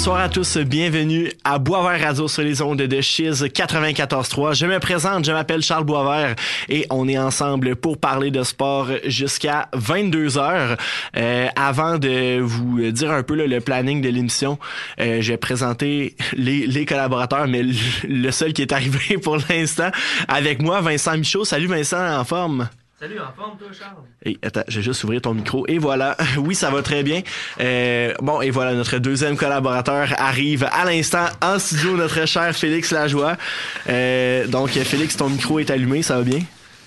Bonsoir à tous, bienvenue à Boisvert Radio sur les ondes de Chiz 94.3. Je me présente, je m'appelle Charles Boisvert et on est ensemble pour parler de sport jusqu'à 22 heures. Euh, avant de vous dire un peu le planning de l'émission, euh, je vais présenter les, collaborateurs, mais le seul qui est arrivé pour l'instant avec moi, Vincent Michaud. Salut Vincent, en forme? Salut, en forme, toi, Charles? Et attends, je vais juste ouvrir ton micro. Et voilà. Oui, ça va très bien. Euh, bon, et voilà, notre deuxième collaborateur arrive à l'instant en studio, notre cher Félix Lajoie. Euh, donc, Félix, ton micro est allumé, ça va bien?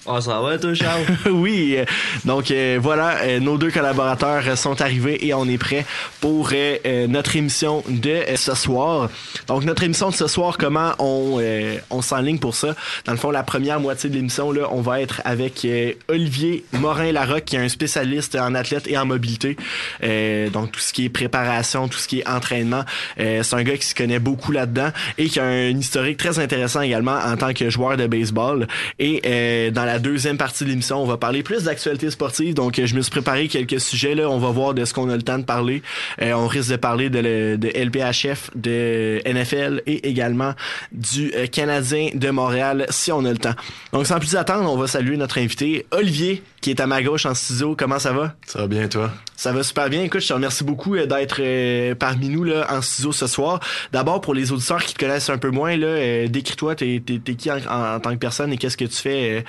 Ah, ça va, toi, Charles? oui. euh, Donc euh, voilà, euh, nos deux collaborateurs euh, sont arrivés et on est prêt pour euh, notre émission de ce soir. Donc notre émission de ce soir, comment on on s'enligne pour ça? Dans le fond, la première moitié de l'émission là, on va être avec Olivier Morin Larocque, qui est un spécialiste en athlète et en mobilité. Donc tout ce qui est préparation, tout ce qui est entraînement, c'est un gars qui se connaît beaucoup là-dedans et qui a un historique très intéressant également en tant que joueur de baseball. Et dans la deuxième partie de l'émission, on va parler plus d'actualité sportive. Donc, euh, je me suis préparé quelques sujets. Là, on va voir de ce qu'on a le temps de parler. Euh, on risque de parler de, le- de LPHF, de NFL et également du euh, Canadien de Montréal, si on a le temps. Donc, sans plus attendre, on va saluer notre invité, Olivier, qui est à ma gauche en studio. Comment ça va? Ça va bien, toi? Ça va super bien. Écoute, je te remercie beaucoup euh, d'être euh, parmi nous là, en studio ce soir. D'abord, pour les auditeurs qui te connaissent un peu moins, euh, décris-toi, t'es, qui en, tant que personne et qu'est-ce que tu fais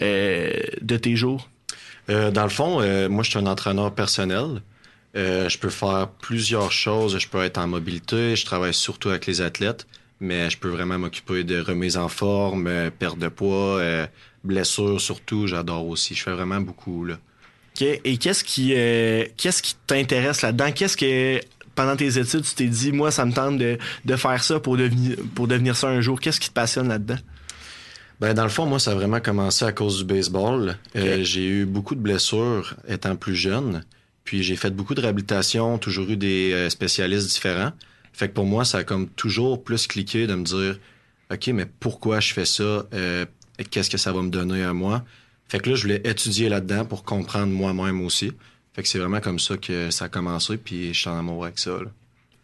de tes jours? Dans le fond, moi, je suis un entraîneur personnel. Je peux faire plusieurs choses. Je peux être en mobilité. Je travaille surtout avec les athlètes, mais je peux vraiment m'occuper de remise en forme, perte de poids, blessures surtout. J'adore aussi. Je fais vraiment beaucoup, là. Et qu'est-ce qui, euh, qu'est-ce qui t'intéresse là-dedans? Qu'est-ce que, pendant tes études, tu t'es dit, moi, ça me tente de, de faire ça pour devenir, pour devenir ça un jour? Qu'est-ce qui te passionne là-dedans? Ben, dans le fond, moi, ça a vraiment commencé à cause du baseball. Euh, j'ai eu beaucoup de blessures étant plus jeune. Puis j'ai fait beaucoup de réhabilitation, toujours eu des euh, spécialistes différents. Fait que pour moi, ça a comme toujours plus cliqué de me dire, OK, mais pourquoi je fais ça? Euh, Qu'est-ce que ça va me donner à moi? Fait que là, je voulais étudier là-dedans pour comprendre moi-même aussi. Fait que c'est vraiment comme ça que ça a commencé, puis je suis en amour avec ça. là.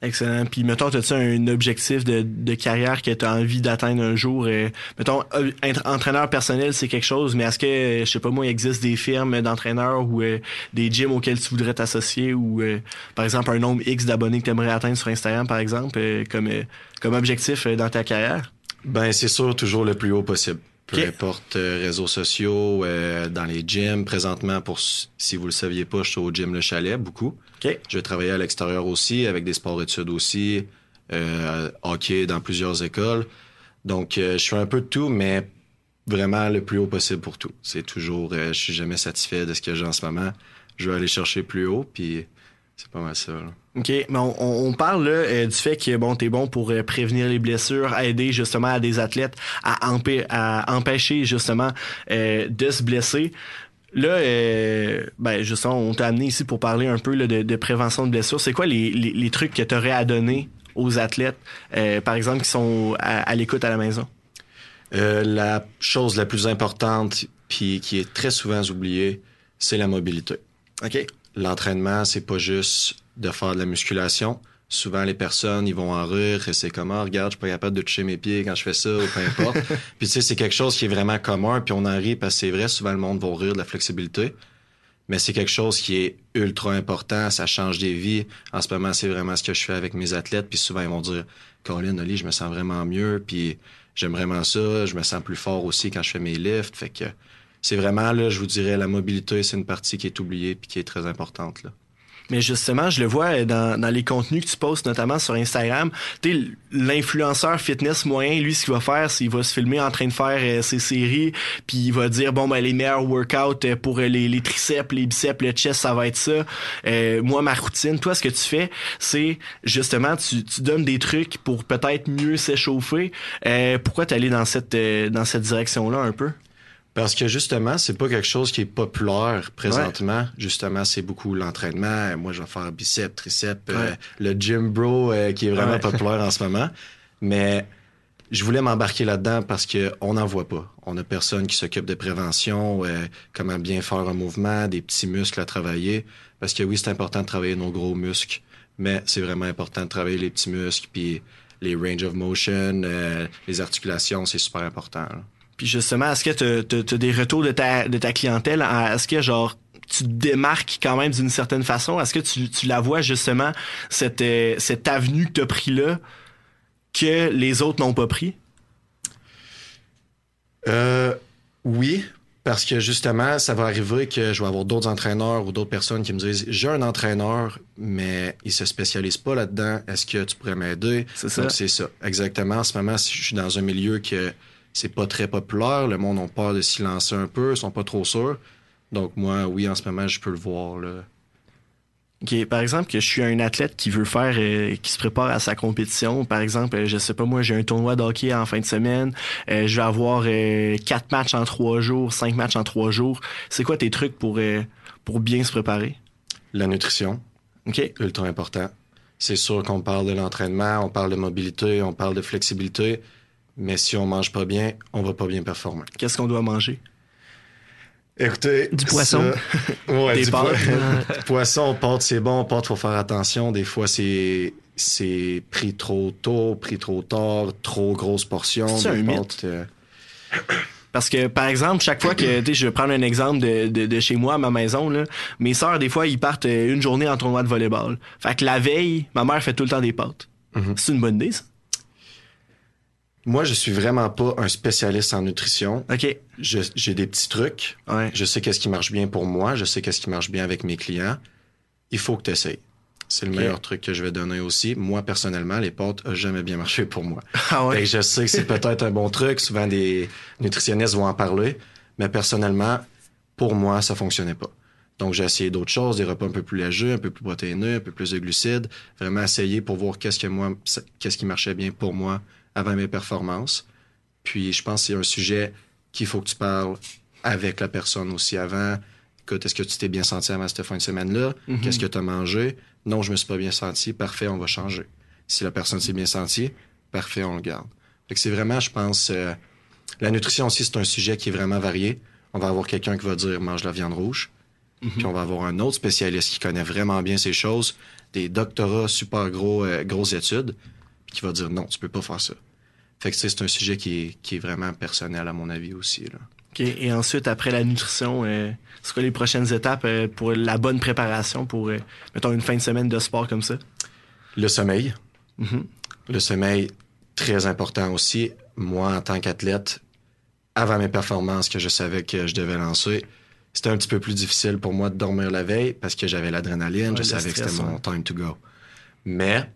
Excellent. Puis, mettons, as-tu un objectif de, de carrière que tu as envie d'atteindre un jour? euh, mettons, être entraîneur personnel, c'est quelque chose, mais est-ce que, je sais pas moi, il existe des firmes d'entraîneurs ou euh, des gyms auxquels tu voudrais t'associer ou, euh, par exemple, un nombre X d'abonnés que tu aimerais atteindre sur Instagram, par exemple, euh, comme, comme objectif dans ta carrière? Ben, c'est sûr, toujours le plus haut possible. Peu importe, euh, réseaux sociaux, euh, dans les gyms. Présentement, pour si vous le saviez pas, je suis au gym Le Chalet, beaucoup. OK. Je vais travailler à l'extérieur aussi, avec des sports-études aussi, euh, hockey dans plusieurs écoles. Donc, euh, je fais un peu de tout, mais vraiment le plus haut possible pour tout. C'est toujours, euh, je suis jamais satisfait de ce que j'ai en ce moment. Je vais aller chercher plus haut, puis c'est pas mal ça. là. OK, mais on, on- parle là, euh, du fait que bon, t'es bon pour euh, prévenir les blessures, aider justement à des athlètes à, empê- à empêcher justement euh, de se blesser. Là, euh, ben justement, on t'a amené ici pour parler un peu là, de, de prévention de blessures. C'est quoi les, les, les trucs que tu aurais à donner aux athlètes, euh, par exemple, qui sont à, à l'écoute à la maison? Euh, la chose la plus importante, puis qui est très souvent oubliée, c'est la mobilité. OK? L'entraînement, c'est pas juste de faire de la musculation. Souvent, les personnes, ils vont en rire et c'est comme, ah, regarde, je suis pas capable de toucher mes pieds quand je fais ça ou peu importe. puis tu sais, c'est quelque chose qui est vraiment commun, puis on en rit parce que c'est vrai, souvent le monde va rire de la flexibilité. Mais c'est quelque chose qui est ultra important, ça change des vies. En ce moment, c'est vraiment ce que je fais avec mes athlètes, puis souvent ils vont dire, Colin, Oli, je me sens vraiment mieux, puis j'aime vraiment ça, je me sens plus fort aussi quand je fais mes lifts. Fait que c'est vraiment, là, je vous dirais, la mobilité, c'est une partie qui est oubliée puis qui est très importante, là. Mais justement, je le vois euh, dans, les contenus que tu postes, notamment sur Instagram. Tu l'influenceur fitness moyen, lui, ce qu'il va faire, c'est qu'il va se filmer en train de faire euh, ses séries, puis il va dire, bon, ben, les meilleurs workouts euh, pour les, triceps, les biceps, le chest, ça va être ça. Moi, ma routine, toi, ce que tu fais, c'est justement, tu, donnes des trucs pour peut-être mieux s'échauffer. Euh, pourquoi t'allais dans cette, dans cette direction-là un peu? Parce que justement, c'est pas quelque chose qui est populaire présentement. Justement, c'est beaucoup l'entraînement. Moi, je vais faire biceps, triceps, euh, le gym bro euh, qui est vraiment Ouais. populaire en ce moment. Mais je voulais m'embarquer là-dedans parce que on n'en voit pas. On a personne qui s'occupe de prévention, euh, comment bien faire un mouvement, des petits muscles à travailler. Parce que oui, c'est important de travailler nos gros muscles Mais c'est vraiment important de travailler les petits muscles, puis les range of motion, euh, les articulations, c'est super important. là. Puis justement, est-ce que tu as des retours de ta, de ta clientèle? Est-ce que genre tu te démarques quand même d'une certaine façon? Est-ce que tu, tu la vois justement, cette, euh, cette avenue que tu as pris là, que les autres n'ont pas pris? Euh, oui, parce que justement, ça va arriver que je vais avoir d'autres entraîneurs ou d'autres personnes qui me disent j'ai un entraîneur, mais il se spécialise pas là-dedans. Est-ce que tu pourrais m'aider? C'est ça. C'est ça, exactement. En ce moment, si je suis dans un milieu que c'est pas très populaire, le monde a peur de s'y lancer un peu, ils sont pas trop sûrs. Donc moi, oui, en ce moment, je peux le voir. Là. Par exemple, que je suis un athlète qui veut faire, euh, qui se prépare à sa compétition. Par exemple, euh, je sais pas, moi, j'ai un tournoi de hockey en fin de semaine. Euh, je vais avoir euh, quatre matchs en trois jours, cinq matchs en trois jours. C'est quoi tes trucs pour, pour bien se préparer? La nutrition, OK? ultra important. C'est sûr qu'on parle de l'entraînement, on parle de mobilité, on parle de flexibilité, mais si on mange pas bien, on va pas bien performer. Qu'est-ce qu'on doit manger? Écoutez, Du poisson. ça- ouais, Des du pâtes. po- poisson, pâtes, c'est bon. Pâtes, faut faire attention. Des fois, c'est c'est pris trop tôt, pris trop tard, trop grosse portion. C'est Des un mythe? pâtes, euh, Parce que, par exemple, chaque fois que, tu sais, je vais prendre un exemple de, de, de chez moi, à ma maison, là, mes sœurs, des fois, ils partent euh, une journée en tournoi de volleyball. Fait que la veille, ma mère fait tout le temps des pâtes. Mhm. C'est une bonne idée, ça? Moi, je suis vraiment pas un spécialiste en nutrition. OK. J'ai des petits trucs. Ouais. Je sais qu'est-ce qui marche bien pour moi. Je sais qu'est-ce qui marche bien avec mes clients. Il faut que tu essayes. C'est le meilleur truc que je vais donner aussi. Moi, personnellement, les pâtes ont jamais bien marché pour moi. Ah ouais? je sais que c'est peut-être un bon truc. Souvent, des nutritionnistes vont en parler. Mais personnellement, pour moi, ça fonctionnait pas. Donc, j'ai essayé d'autres choses, des repas un peu plus légers, un peu plus protéineux, un peu plus de glucides. Vraiment essayer pour voir qu'est-ce que moi, qu'est-ce qui marchait bien pour moi avant mes performances. Puis, je pense que c'est un sujet qu'il faut que tu parles avec la personne aussi avant. Écoute, est-ce que tu t'es bien senti avant cette fin de semaine-là? Mhm. Qu'est-ce que tu as mangé? Non, je me suis pas bien senti. Parfait, on va changer. Si la personne s'est bien sentie, parfait, on le garde. C'est vraiment, je pense, euh, la nutrition aussi, c'est un sujet qui est vraiment varié. On va avoir quelqu'un qui va dire mange la viande rouge. Puis on va avoir un autre spécialiste qui connaît vraiment bien ces choses, des doctorats super gros, euh, grosses études, qui va dire non, tu peux pas faire ça. Fait que c'est un sujet qui est, qui est vraiment personnel à mon avis aussi. Là. Et ensuite, après la nutrition, euh, c'est quoi les prochaines étapes euh, pour la bonne préparation pour, euh, mettons, une fin de semaine de sport comme ça? Le sommeil. Mhm. Le sommeil, très important aussi. Moi, en tant qu'athlète, avant mes performances que je savais que je devais lancer, c'était un petit peu plus difficile pour moi de dormir la veille parce que j'avais l'adrénaline, Ouais, je savais que c'était mon ouais. time to go. Mais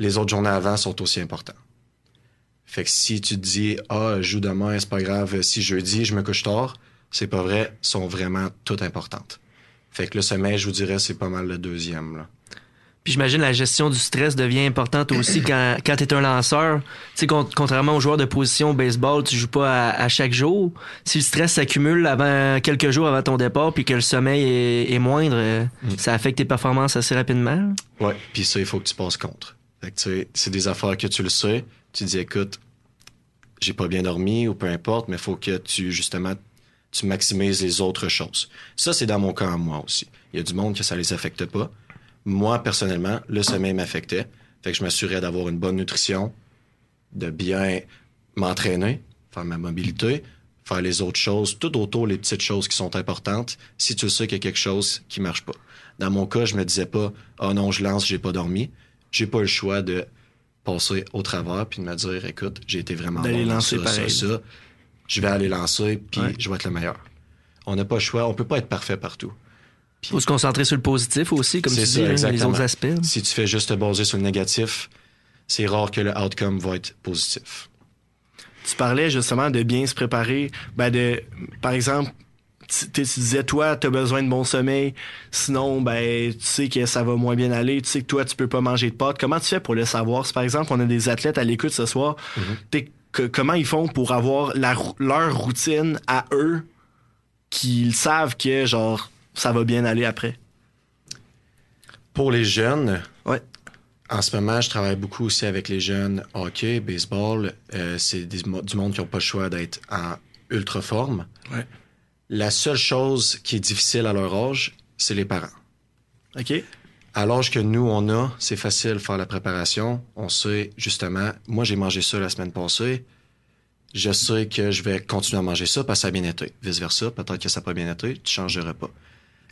les autres journées avant sont aussi importantes. Fait que si tu te dis, ah, je joue demain, c'est pas grave, si jeudi, je me couche tard, c'est pas vrai, sont vraiment toutes importantes. Fait que le sommeil, je vous dirais, c'est pas mal le deuxième, là. Puis j'imagine la gestion du stress devient importante aussi quand, quand tu es un lanceur. Tu sais, con- contrairement aux joueurs de position au baseball, tu joues pas à, à chaque jour. Si le stress s'accumule avant quelques jours avant ton départ puis que le sommeil est, est moindre, Mm. ça affecte tes performances assez rapidement. Ouais, puis ça, il faut que tu passes contre. Fait que, tu sais, c'est des affaires que tu le sais. Tu dis, écoute, j'ai pas bien dormi ou peu importe, mais il faut que tu, justement, tu maximises les autres choses. Ça, c'est dans mon cas à moi aussi. Il y a du monde que ça les affecte pas. Moi, personnellement, le sommeil m'affectait. Fait que je m'assurais d'avoir une bonne nutrition, de bien m'entraîner, faire ma mobilité, faire les autres choses, tout autour les petites choses qui sont importantes, si tu sais qu'il y a quelque chose qui marche pas. Dans mon cas, je me disais pas, oh non, je lance, j'ai pas dormi. J'ai pas le choix de passer au travers puis de me dire, écoute, j'ai été vraiment D'aller bon lancer ça, pareil. ça, ça. Je vais aller lancer puis Ouais. je vais être le meilleur. On n'a pas le choix, on peut pas être parfait partout. Faut se concentrer sur le positif aussi, comme C'est tu ça, dis, hein, les autres aspects. Si tu fais juste te baser sur le négatif, c'est rare que le outcome va être positif. Tu parlais justement de bien se préparer. Ben de, par exemple, tu, disais, toi, tu as besoin de bon sommeil. Sinon, ben, tu sais que ça va moins bien aller. Tu sais que toi, tu peux pas manger de pâtes. Comment tu fais pour le savoir? Si par exemple, on a des athlètes à l'écoute ce soir, que- comment ils font pour avoir la, leur routine à eux qu'ils savent que, genre, ça va bien aller après? Pour les jeunes, Ouais. en ce moment, je travaille beaucoup aussi avec les jeunes hockey, baseball. Euh, c'est du monde qui n'ont pas le choix d'être en ultra forme. Ouais. La seule chose qui est difficile à leur âge, c'est les parents. OK? À l'âge que nous, on a, c'est facile de faire la préparation. On sait, justement, moi, j'ai mangé ça la semaine passée. Je sais que je vais continuer à manger ça parce que ça a bien été. Vice-versa, peut-être que ça n'a pas bien été, tu changes de repas.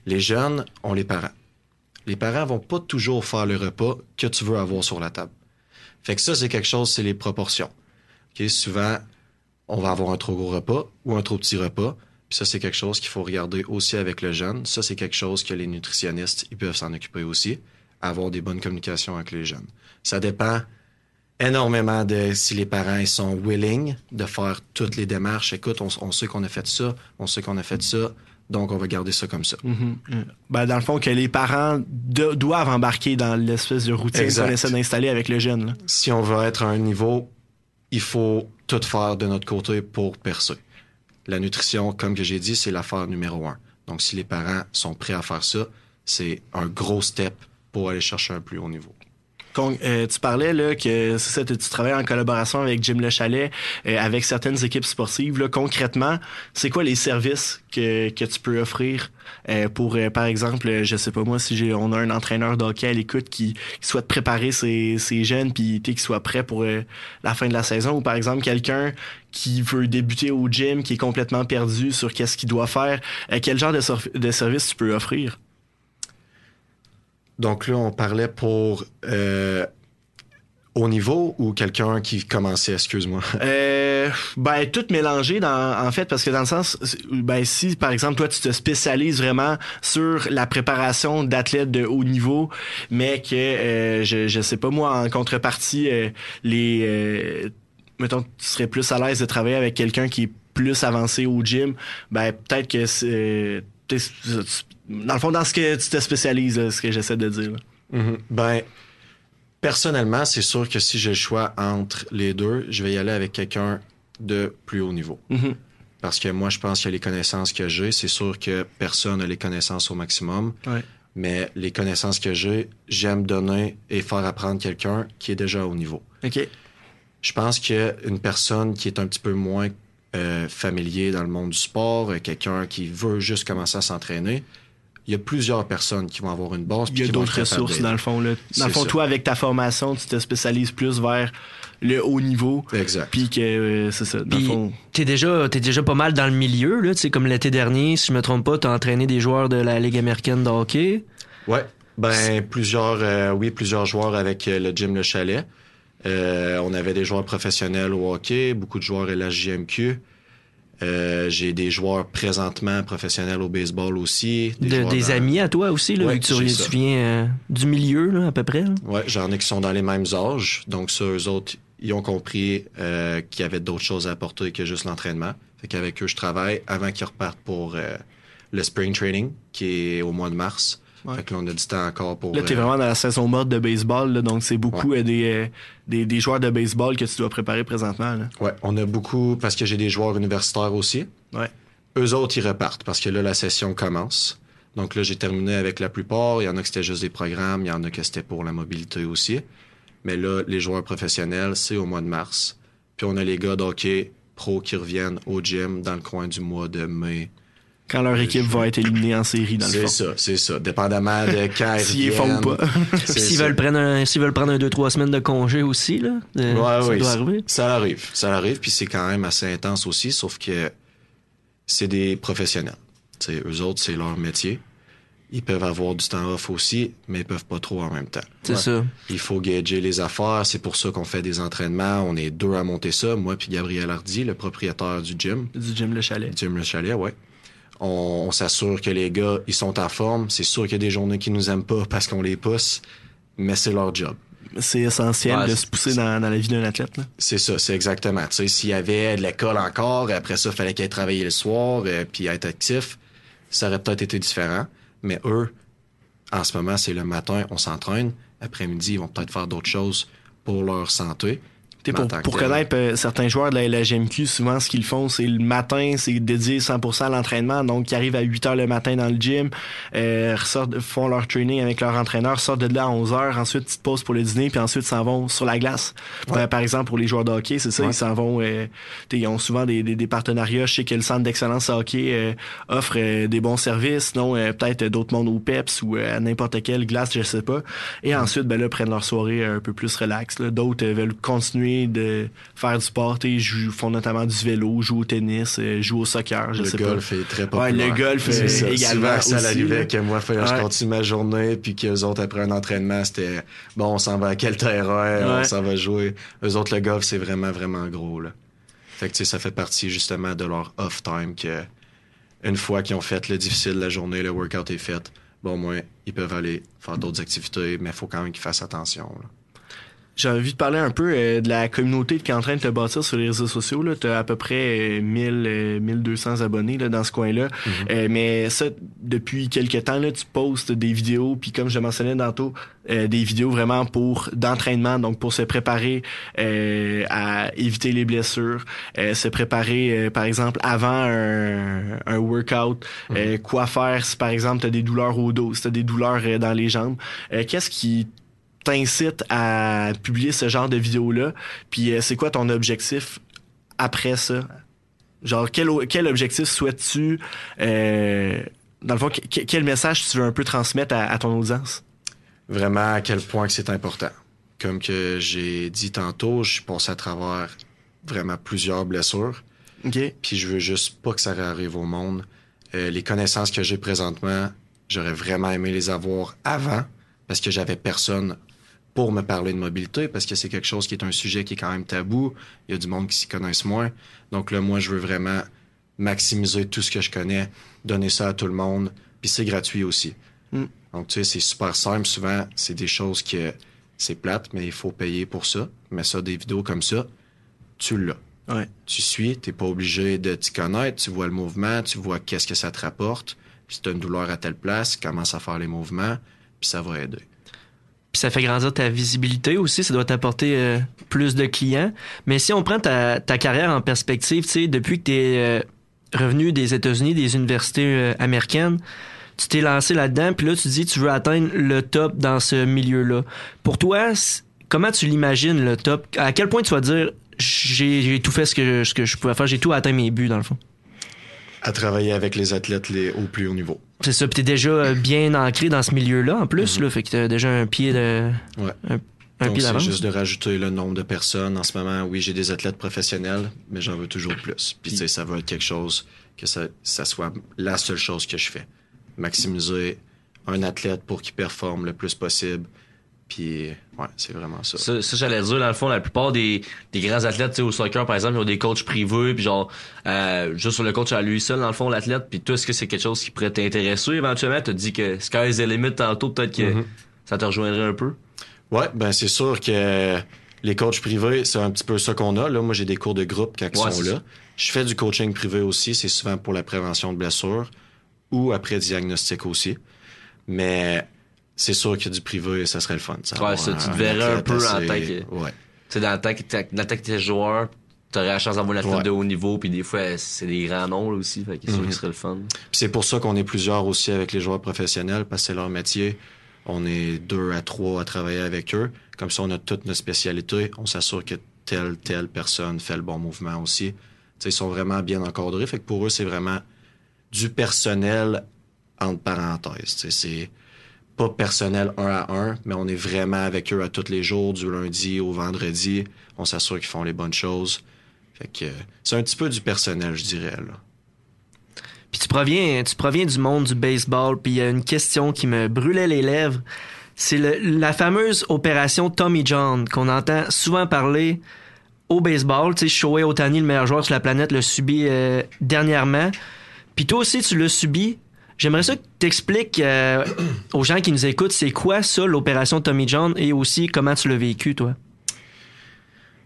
Les jeunes ont les parents. Les parents vont pas toujours faire le repas que tu veux avoir sur la table. Fait que ça, c'est quelque chose, c'est les proportions. OK? Souvent, on va avoir un trop gros repas ou un trop petit repas. Puis ça, c'est quelque chose qu'il faut regarder aussi avec le jeune. Ça, c'est quelque chose que les nutritionnistes, ils peuvent s'en occuper aussi. Avoir des bonnes communications avec les jeunes. Ça dépend énormément de si les parents sont willing de faire toutes les démarches. Écoute, on, on sait qu'on a fait ça, on sait qu'on a fait ça, donc on va garder ça comme ça. Mhm. Ben, dans le fond, que les parents de- doivent embarquer dans l'espèce de routine qu'on essaie d'installer avec le jeune. là. Si on veut être à un niveau, il faut tout faire de notre côté pour percer. La nutrition, comme que j'ai dit, c'est l'affaire numéro un. Donc, si les parents sont prêts à faire ça, c'est un gros step pour aller chercher un plus haut niveau. Euh, tu parlais là, que ça, tu tu travailles en collaboration avec Jim Le Chalet, euh, avec certaines équipes sportives. Concrètement, c'est quoi les services que, tu peux offrir euh, pour, par exemple, je sais pas moi, si on a un entraîneur de hockey à l'écoute qui, souhaite préparer ses, jeunes puis qu'il soit prêt pour la fin de la saison, ou par exemple quelqu'un qui veut débuter au gym, qui est complètement perdu sur qu'est-ce qu'il doit faire, euh, quel genre de, de service tu peux offrir? Donc là, on parlait pour euh, haut niveau ou quelqu'un qui commençait, excuse-moi? Euh, ben tout mélangé dans en fait parce que dans le sens ben si par exemple toi tu te spécialises vraiment sur la préparation d'athlètes de haut niveau mais que euh, je je sais pas moi en contrepartie euh, les mettons tu serais plus à l'aise de travailler avec quelqu'un qui est plus avancé au gym ben peut-être que c'est dans le fond dans ce que tu te spécialises là, ce que j'essaie de dire. Mhm. Ben, personnellement, c'est sûr que si j'ai le choix entre les deux, je vais y aller avec quelqu'un de plus haut niveau. Mhm. Parce que moi, je pense que les connaissances que j'ai, c'est sûr que personne n'a les connaissances au maximum. Ouais. Mais les connaissances que j'ai, j'aime donner et faire apprendre quelqu'un qui est déjà au niveau. ok Je pense qu'une personne qui est un petit peu moins euh, familier dans le monde du sport, euh, quelqu'un qui veut juste commencer à s'entraîner, il y a plusieurs personnes qui vont avoir une base. Il y a d'autres ressources dans le fond. Là. Dans le fond, ça. toi, avec ta formation, tu te spécialises plus vers le haut niveau. Exact. Puis que euh, c'est ça. Dans le Puis fond. t'es déjà, t'es déjà pas mal dans le milieu, là. Tu sais, comme l'été dernier, si je me trompe pas, t'as entraîné des joueurs de la Ligue américaine de hockey. Ouais. Ben, plusieurs, euh, oui, plusieurs joueurs avec euh, le Gym Le Chalet. Euh, on avait des joueurs professionnels au hockey, beaucoup de joueurs LHJMQ. Euh, j'ai des joueurs présentement professionnels au baseball aussi. De- des dans- amis à toi aussi, là, Ouais, vu que tu, viens euh, du milieu, là, à peu près. Ouais, j'en ai qui sont dans les mêmes âges. Donc ça, eux autres, ils ont compris euh, qu'il y avait d'autres choses à apporter que juste l'entraînement. Fait qu'avec eux, je travaille avant qu'ils repartent pour le spring training, qui est au mois de mars. Ouais. Fait que là, on a du temps encore pour... Là, t'es euh, vraiment dans la saison morte de baseball. là, donc, c'est beaucoup euh, des, euh, des, des joueurs de baseball que tu dois préparer présentement. Là. Ouais, on a beaucoup, parce que j'ai des joueurs universitaires aussi. Ouais. Eux autres, ils repartent parce que là, la session commence. Donc là, j'ai terminé avec la plupart. Il y en a que c'était juste des programmes, il y en a que c'était pour la mobilité aussi. Mais là, les joueurs professionnels, c'est au mois de mars. Puis on a les gars d'hockey pro qui reviennent au gym dans le coin du mois de mai. Quand leur équipe va être éliminée en série, dans le C'est fond. ça, c'est ça. Dépendamment de quand ils S'ils font pas. C'est Puis s'ils ça. veulent prendre un, s'ils veulent prendre un 2-3 semaines de congé aussi, là. euh, Ouais, ça oui, doit arriver. Ça arrive. Ça arrive, puis c'est quand même assez intense aussi, sauf que c'est des professionnels. T'sais, eux autres, c'est leur métier. Ils peuvent avoir du temps off aussi, mais ils peuvent pas trop en même temps. C'est ça. Il faut gager les affaires. C'est pour ça qu'on fait des entraînements. On est deux à monter ça. Moi puis Gabriel Hardy, le propriétaire du gym. Du gym Le Chalet. Gym Le Chalet, ouais. On, on s'assure que les gars, ils sont en forme. C'est sûr qu'il y a des journées qui nous aiment pas parce qu'on les pousse, mais c'est leur job. C'est essentiel Ouais, de se pousser dans, dans la vie d'un athlète. C'est ça, c'est exactement. Tu sais, s'il y avait de l'école encore, après ça, il fallait qu'il aille travailler le soir, euh, puis être actif, ça aurait peut-être été différent. Mais eux, en ce moment, c'est le matin, on s'entraîne. Après-midi, ils vont peut-être faire d'autres choses pour leur santé. Pour, connaître euh, certains joueurs de la LGMQ, souvent ce qu'ils font, c'est le matin, c'est dédié 100% à l'entraînement. Donc, ils arrivent à 8 heures le matin dans le gym, euh, ressortent, font leur training avec leur entraîneur, sortent de là à 11 heures, ensuite petite pause pour le dîner, puis ensuite s'en vont sur la glace. Ouais. Euh, par exemple, pour les joueurs de hockey, c'est ça, Ouais. ils s'en vont, euh, ils ont souvent des, des, des partenariats. Je sais que le centre d'excellence hockey euh, offre euh, des bons services, non euh, peut-être d'autres mondes au PEPS ou euh, à n'importe quelle glace, je sais pas. Et ensuite, ben là, prennent leur soirée un peu plus relax. D'autres veulent continuer de faire du sport, ils font notamment du vélo, jouent au tennis, euh, jouent au soccer, je le sais golf est très. Ouais, populaire. le golf C'est euh, ça. également Souvent, ça l'arrivait que moi, je continue ma journée, puis qu'eux autres, après un entraînement, c'était bon, on s'en va à quel terrain, on s'en va jouer. Eux autres, le golf, c'est vraiment, vraiment gros. Là. Fait que, ça fait partie justement de leur off-time que une fois qu'ils ont fait le difficile de la journée, le workout est fait, bon, au moins, ils peuvent aller faire d'autres activités, mais il faut quand même qu'ils fassent attention. là. J'ai envie de parler un peu euh, de la communauté qui est en train de te bâtir sur les réseaux sociaux. Tu as à peu près euh, 1000, euh, 1200 abonnés là, dans ce coin-là. Euh, mais ça, depuis quelques temps, là, tu postes des vidéos, puis comme je mentionnais tantôt, euh, des vidéos vraiment pour d'entraînement, donc pour se préparer euh, à éviter les blessures, euh, se préparer, euh, par exemple, avant un, un workout, euh, quoi faire si, par exemple, tu as des douleurs au dos, si tu as des douleurs euh, dans les jambes. Euh, Qu'est-ce qui t'incite à publier ce genre de vidéos-là? Puis euh, c'est quoi ton objectif après ça? Genre, quel, quel objectif souhaites-tu? euh, dans le fond, que- que- quel message tu veux un peu transmettre à, à ton audience? vraiment à quel point que c'est important. Comme que j'ai dit tantôt, je suis passé à travers vraiment plusieurs blessures. OK? Puis je veux juste pas que ça arrive au monde. Euh, les connaissances que j'ai présentement, j'aurais vraiment aimé les avoir avant parce que j'avais personne pour me parler de mobilité parce que c'est quelque chose qui est un sujet qui est quand même tabou. Il y a du monde qui s'y connaissent moins. Donc là, moi, je veux vraiment maximiser tout ce que je connais, donner ça à tout le monde. Puis c'est gratuit aussi. Mm. Donc, tu sais, c'est super simple. Souvent, c'est des choses que c'est plate, mais il faut payer pour ça. Mais ça, des vidéos comme ça, tu l'as Ouais. tu suis, t'es pas obligé de t'y connaître, tu vois le mouvement, tu vois qu'est-ce que ça te rapporte, puis si t'as une douleur à telle place, commence à faire les mouvements, puis ça va aider. Puis ça fait grandir ta visibilité aussi, ça doit t'apporter euh, plus de clients. Mais si on prend ta, ta carrière en perspective, tu sais, depuis que tu es revenu des États-Unis, des universités euh, américaines, tu t'es lancé là-dedans, puis là tu dis tu veux atteindre le top dans ce milieu-là. Pour toi, comment tu l'imagines le top? À quel point tu vas dire j'ai tout fait ce que, ce que je pouvais faire, j'ai tout atteint mes buts dans le fond? À travailler avec les athlètes les, au plus haut niveau. C'est ça, puis t'es déjà euh, bien ancré dans ce milieu-là en plus, là, fait que t'as déjà un pied de Ouais. un, un Donc c'est juste de rajouter le nombre de personnes. En ce moment, oui, j'ai des athlètes professionnels, mais j'en veux toujours plus. Puis tu sais, ça va être quelque chose que ça, ça soit la seule chose que je fais. Maximiser un athlète pour qu'il performe le plus possible. Puis ouais, c'est vraiment ça. Ça, ça, j'allais dire, dans le fond, la plupart des, des grands athlètes, tu sais, au soccer, par exemple, ils ont des coachs privés, puis genre, euh, juste sur le coach à lui seul, dans le fond, l'athlète, puis toi, est-ce que c'est quelque chose qui pourrait t'intéresser éventuellement? Tu te dis que sky is the limit tantôt, peut-être que Mhm. ça te rejoindrait un peu? Ouais, ben c'est sûr que les coachs privés, c'est un petit peu ça qu'on a. Là, moi, j'ai des cours de groupe quand ils Ouais, sont là. ça. Je fais du coaching privé aussi, c'est souvent pour la prévention de blessures ou après diagnostic aussi. Mais c'est sûr que du privé, ça serait le fun. ça, Ouais, ça, tu te verrais un peu en tant que- Ouais. Tu sais, dans le temps que t'es- joueur, t'aurais la chance d'avoir un athlète Ouais. de haut niveau, puis des fois, c'est des grands noms, là, aussi, fait que c'est sûr Mhm. que ce serait le fun. C'est pour ça qu'on est plusieurs aussi avec les joueurs professionnels, parce que c'est leur métier. On est deux à trois à travailler avec eux. Comme ça, on a toute notre spécialité. On s'assure que telle, telle personne fait le bon mouvement aussi. Ils sont vraiment bien encadrés. Fait que pour eux, c'est vraiment du personnel entre parenthèses. C'est pas personnel un à un, mais on est vraiment avec eux à tous les jours, du lundi au vendredi. On s'assure qu'ils font les bonnes choses. C'est un petit peu du personnel, je dirais. Puis tu proviens, tu proviens du monde du baseball, puis il y a une question qui me brûlait les lèvres. C'est la fameuse opération Tommy John qu'on entend souvent parler au baseball. Tu sais, Otani, le meilleur joueur sur la planète, l'a subi euh, dernièrement. Puis toi aussi, tu l'as subi. J'aimerais ça que tu expliques aux gens qui nous écoutent, c'est quoi ça, l'opération Tommy John, et aussi comment tu l'as vécu, toi?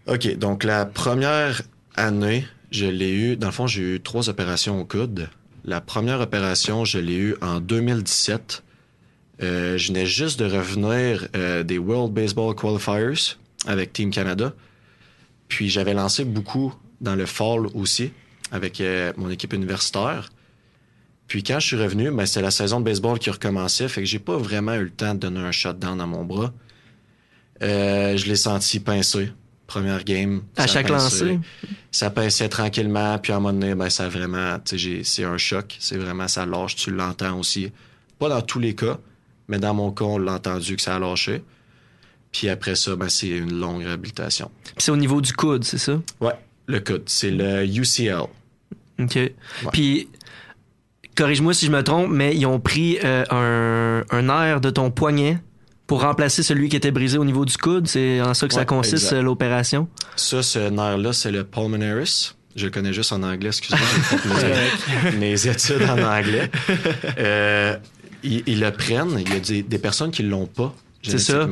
OK, donc la première année, je l'ai eu, dans le fond, j'ai eu trois opérations au coude. La première opération, je l'ai eue en 2017. Euh, je venais juste de revenir euh, des World Baseball Qualifiers avec Team Canada. Puis j'avais lancé beaucoup dans le fall aussi avec euh, mon équipe universitaire. Puis quand je suis revenu, ben, c'est la saison de baseball qui recommençait, fait que j'ai pas vraiment eu le temps de donner un shutdown dans mon bras. Euh, je l'ai senti pincé. Première game. À chaque lancé. Ça pinçait tranquillement, puis à un moment donné, ben, ça vraiment, c'est un choc. C'est vraiment, ça lâche, tu l'entends aussi. Pas dans tous les cas, mais dans mon cas, on l'a entendu que ça a lâché. Puis après ça, ben, c'est une longue réhabilitation. C'est au niveau du coude, c'est ça? Ouais, le coude, c'est le UCL. OK. Puis, corrige-moi si je me trompe, mais ils ont pris euh, un, un air de ton poignet pour remplacer celui qui était brisé au niveau du coude. C'est en ça que ça consiste, l'opération? Ça, ce nerf-là, c'est le pulmonaris. Je le connais juste en anglais, excuse-moi. j'ai mes, mes études en anglais. Euh, ils, ils le prennent. Il y a des, des personnes qui ne l'ont pas, C'est ça.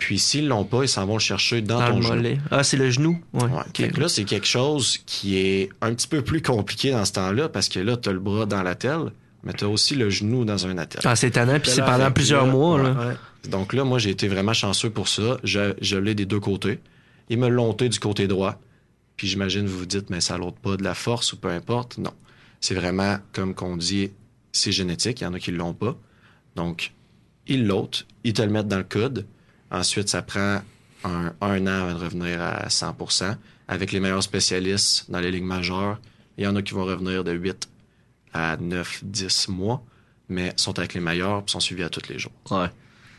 Puis s'ils l'ont pas, ils s'en vont le chercher dans, Dans ton le genou. Ah, c'est le genou? Ouais. Ouais. OK. Fait que là, c'est quelque chose qui est un petit peu plus compliqué dans ce temps-là parce que là, tu as le bras dans la telle, mais tu as aussi le genou dans un attel. Ah, c'est étonnant. Puis c'est pendant plusieurs là, mois. ouais, là. ouais. Donc là, moi, j'ai été vraiment chanceux pour ça. Je, je l'ai des deux côtés. Ils me l'ont du côté droit. Puis j'imagine, vous vous dites, mais ça l'ôte pas de la force ou peu importe. Non. C'est vraiment, comme qu'on dit, c'est génétique. Il y en a qui l'ont pas. Donc, ils l'ôtent, ils te le mettent dans le coude. Ensuite, ça prend un, un an avant de revenir à 100% Avec les meilleurs spécialistes dans les ligues majeures, il y en a qui vont revenir de 8 à 9, 10 mois, mais sont avec les meilleurs et sont suivis à tous les jours. Ouais.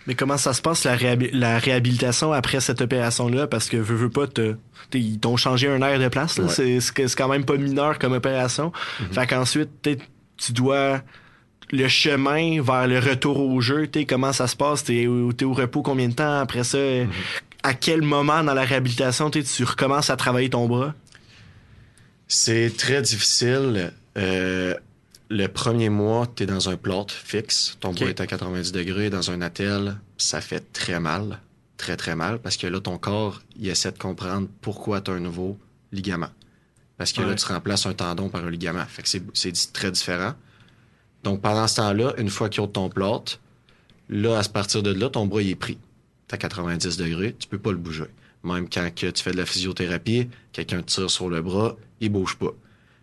Mais comment ça se passe la, réhabi- la réhabilitation après cette opération-là? Parce que veux, veux pas te. t'sais, Ils t'ont changé un air de place, là. Ouais. C'est, quand même pas mineur comme opération. Fait qu'ensuite, t'sais, tu dois. Le chemin vers le retour au jeu, comment ça se passe? T'es, au- t'es au repos combien de temps après ça? À quel moment dans la réhabilitation tu recommences à travailler ton bras? C'est très difficile. Euh, le premier mois, tu es dans un plot fixe. Ton bras est à 90 degrés dans un attel. Ça fait très mal. Très, très mal. Parce que là, ton corps, il essaie de comprendre pourquoi tu as un nouveau ligament. Parce que là, tu remplaces un tendon par un ligament. Fait que c'est- très différent. Donc, pendant ce temps-là, une fois qu'il ôte ton plot, là, à partir de là, ton bras, il est pris. T'es à 90 degrés, tu peux pas le bouger. Même quand que tu fais de la physiothérapie, quelqu'un te tire sur le bras, il bouge pas.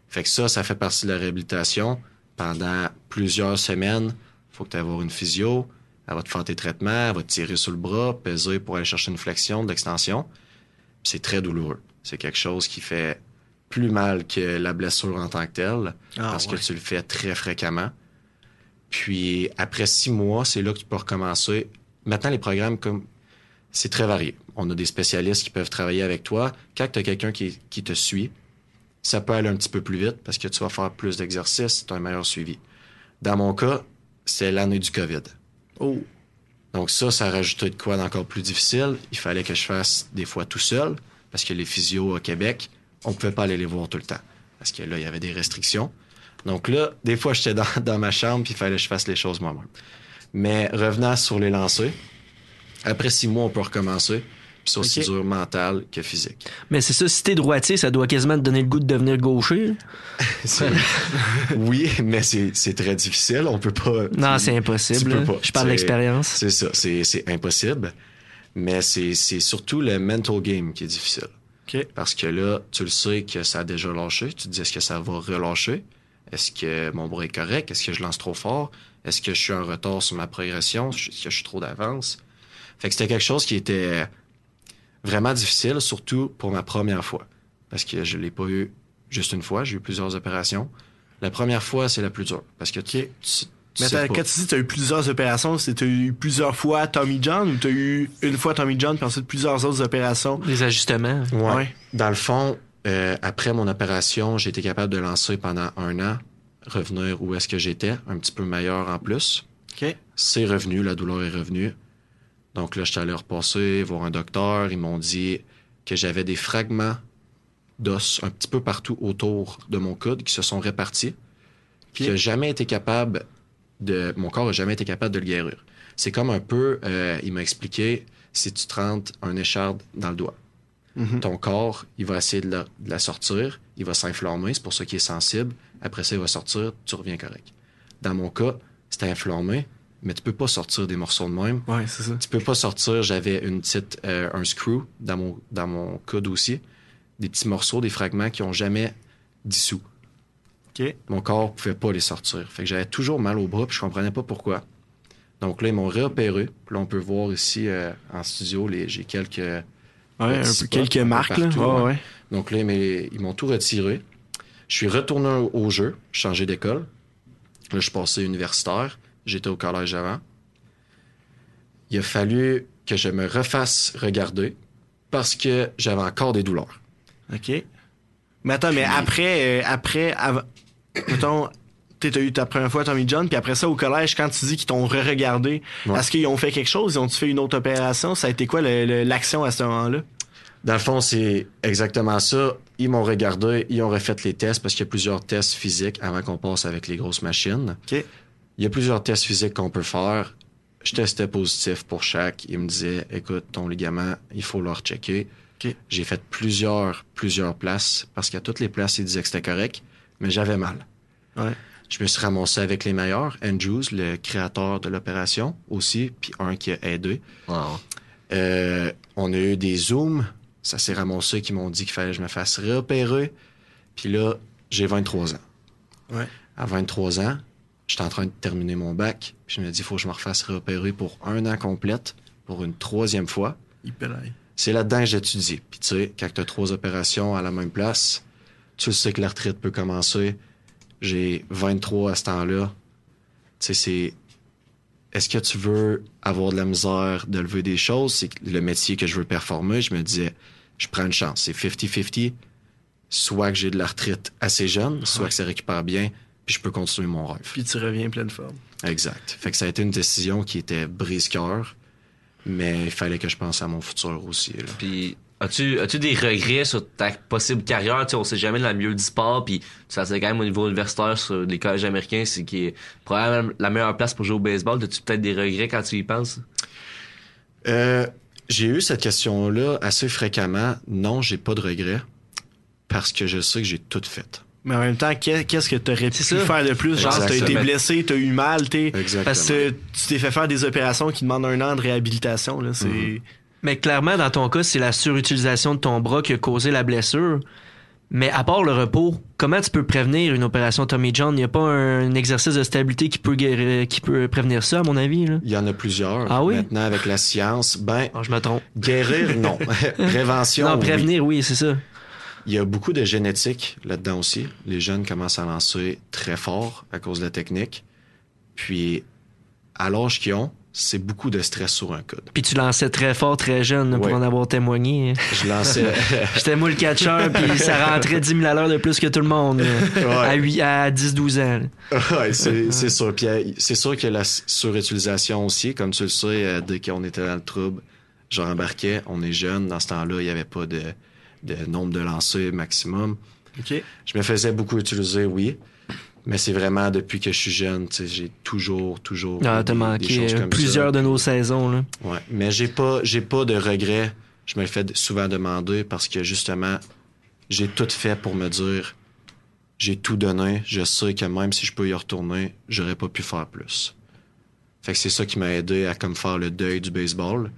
Fait que ça, ça fait partie de la réhabilitation. Pendant plusieurs semaines, faut que tu avoir une physio. Elle va te faire tes traitements, elle va te tirer sur le bras, peser pour aller chercher une flexion, de l'extension. C'est très douloureux. C'est quelque chose qui fait plus mal que la blessure en tant que telle, Ah, parce ouais. que tu le fais très fréquemment. Puis après six mois, c'est là que tu peux recommencer. Maintenant, les programmes, comme c'est très varié. On a des spécialistes qui peuvent travailler avec toi. Quand tu as quelqu'un qui, qui te suit, ça peut aller un petit peu plus vite parce que tu vas faire plus d'exercices, tu as un meilleur suivi. Dans mon cas, c'est l'année du COVID. Oh. Donc ça, ça a rajouté de quoi d'encore plus difficile. Il fallait que je fasse des fois tout seul parce que les physios au Québec, on pouvait pas aller les voir tout le temps parce que là, il y avait des restrictions. Donc là, des fois, j'étais dans, dans ma chambre puis il fallait que je fasse les choses moi-même. Mais revenant sur les lancers, après six mois, on peut recommencer. Puis c'est aussi dur mental que physique. Mais c'est ça, si t'es droitier, ça doit quasiment te donner le goût de devenir gaucher. Oui, mais c'est très difficile. On peut pas. Non, c'est tu impossible. peux là. pas. Je parle d'expérience. C'est ça, c'est impossible. Mais c'est surtout le mental game qui est difficile. Parce que là, tu le sais que ça a déjà lâché. Tu te dis, est-ce que ça va relâcher? Est-ce que mon bras est correct? Est-ce que je lance trop fort? Est-ce que je suis en retard sur ma progression? Est-ce que je suis trop d'avance? Fait que c'était quelque chose qui était vraiment difficile, surtout pour ma première fois. Parce que je l'ai pas eu juste une fois, j'ai eu plusieurs opérations. La première fois, c'est la plus dure. Parce que tu, tu, tu Mais sais t'as- pas. quand tu dis que tu as eu plusieurs opérations, c'est t'as eu plusieurs fois Tommy John ou tu as eu une fois Tommy John puis ensuite plusieurs autres opérations? Les ajustements. Ouais. Ouais. Dans le fond, euh, après mon opération, j'ai été capable de lancer pendant un an, revenir où est-ce que j'étais, un petit peu meilleur en plus. C'est revenu, la douleur est revenue. Donc là, je suis allé repasser, voir un docteur. Ils m'ont dit que j'avais des fragments d'os un petit peu partout autour de mon coude qui se sont répartis. Que jamais été capable de. Mon corps n'a jamais été capable de le guérir. C'est comme un peu, euh, il m'a expliqué, si tu te rentres un écharde dans le doigt Mhm. ton corps, il va essayer de la, de la sortir, il va s'inflammer, c'est pour ça qu'il est sensible. Après ça, il va sortir, tu reviens correct. Dans mon cas, c'était inflammé, mais tu peux pas sortir des morceaux de même. Ouais, c'est ça. Tu peux pas sortir, j'avais une petite, euh, un screw dans mon, dans mon coude aussi, des petits morceaux, des fragments qui ont jamais dissous. Mon corps pouvait pas les sortir. Fait que j'avais toujours mal au bras, puis je comprenais pas pourquoi. Donc là, ils m'ont réopéré. Puis là, on peut voir ici euh, en studio, j'ai quelques. Ouais, un petits peu, spots quelques marques, là. partout, ouais. Donc là, mais, ils m'ont tout retiré. Je suis retourné au, jeu, changé d'école. Là, je suis passé universitaire. J'étais au collège avant. Il a fallu que je me refasse regarder parce que j'avais encore des douleurs. OK. Mais attends, mais après, euh, après, av- mettons, tu as eu ta première fois Tommy John, puis après ça, au collège, quand tu dis qu'ils t'ont re-regardé, Ouais. est-ce qu'ils ont fait quelque chose? Ils ont-tu fait une autre opération? Ça a été quoi l'action à ce moment-là? Dans le fond, c'est exactement ça. Ils m'ont regardé, ils ont refait les tests parce qu'il y a plusieurs tests physiques avant qu'on passe avec les grosses machines. Il y a plusieurs tests physiques qu'on peut faire. Je testais positif pour chaque. Ils me disaient, écoute, ton ligament, il faut le rechecker. J'ai fait plusieurs, plusieurs places parce qu'à toutes les places, ils disaient que c'était correct, mais j'avais mal. Ouais. Je me suis ramassé avec les meilleurs. Andrews, le créateur de l'opération aussi, puis un qui a aidé. Wow. Euh, on a eu des zooms. Ça s'est ramassé qui m'ont dit qu'il fallait que je me fasse réopérer. Puis là, j'ai 23 ans. Ouais. À 23 ans, j'étais en train de terminer mon bac. Puis je me dis, il faut que je me refasse réopérer pour un an complète, pour une troisième fois. C'est là-dedans que j'étudie. Puis tu sais, quand tu as trois opérations à la même place, tu sais que la retraite peut commencer. J'ai 23 à ce temps-là. Tu sais, c'est... Est-ce que tu veux avoir de la misère de lever des choses? C'est le métier que je veux performer. Je me disais, je prends une chance. C'est 50-50. Soit que j'ai de la retraite assez jeune, soit Ouais. que ça récupère bien, puis je peux continuer mon rêve. Puis tu reviens pleine forme. Exact. Fait que ça a été une décision qui était brise-cœur, mais il fallait que je pense à mon futur aussi. Là. Puis, as-tu, as-tu des regrets sur ta possible carrière? Tu sais, on sait jamais dans le milieu du sport, puis ça c'est quand même au niveau universitaire sur les collèges américains, c'est qui est probablement la meilleure place pour jouer au baseball. As-tu peut-être des regrets quand tu y penses? Euh, j'ai eu cette question-là assez fréquemment. Non, j'ai pas de regrets parce que je sais que j'ai tout fait. Mais en même temps, qu'est- qu'est-ce que tu aurais pu ça. faire de plus? Genre, t'as été blessé, t'as eu mal, t'es. Exactement. Parce que tu t'es fait faire des opérations qui demandent un an de réhabilitation. Là, c'est... Mhm. Mais clairement, dans ton cas, c'est la surutilisation de ton bras qui a causé la blessure. Mais à part le repos, comment tu peux prévenir une opération Tommy John? Il n'y a pas un exercice de stabilité qui peut, guérir- qui peut prévenir ça, à mon avis. Là? Il y en a plusieurs. Ah oui? Maintenant, avec la science, ben, Ah, je me trompe. guérir, non. Prévention, Non, oui. prévenir, oui, c'est ça. Il y a beaucoup de génétique là-dedans aussi. Les jeunes commencent à lancer très fort à cause de la technique. Puis, à l'âge qu'ils ont, c'est beaucoup de stress sur un coude. Puis tu lançais très fort, très jeune, pour en avoir témoigné. Je lançais... J'étais moi le catcheur, puis ça rentrait 10 000 à l'heure de plus que tout le monde. À, huit- à 10-12 ans. ouais, c'est sûr. Puis euh, c'est sûr que la surutilisation aussi, comme tu le sais, euh, dès qu'on était dans le trouble, j'embarquais, on est jeune, dans ce temps-là, il n'y avait pas de, de nombre de lancers maximum. Je me faisais beaucoup utiliser, oui. Mais c'est vraiment depuis que je suis jeune, j'ai toujours, toujours. Ah, t'as des manqué euh, comme plusieurs ça. de nos saisons. Là. Ouais. Mais j'ai pas, j'ai pas de regrets. Je me le fais souvent demander parce que justement, j'ai tout fait pour me dire, j'ai tout donné. Je sais que même si je peux y retourner, j'aurais pas pu faire plus. Fait que c'est ça qui m'a aidé à comme faire le deuil du baseball.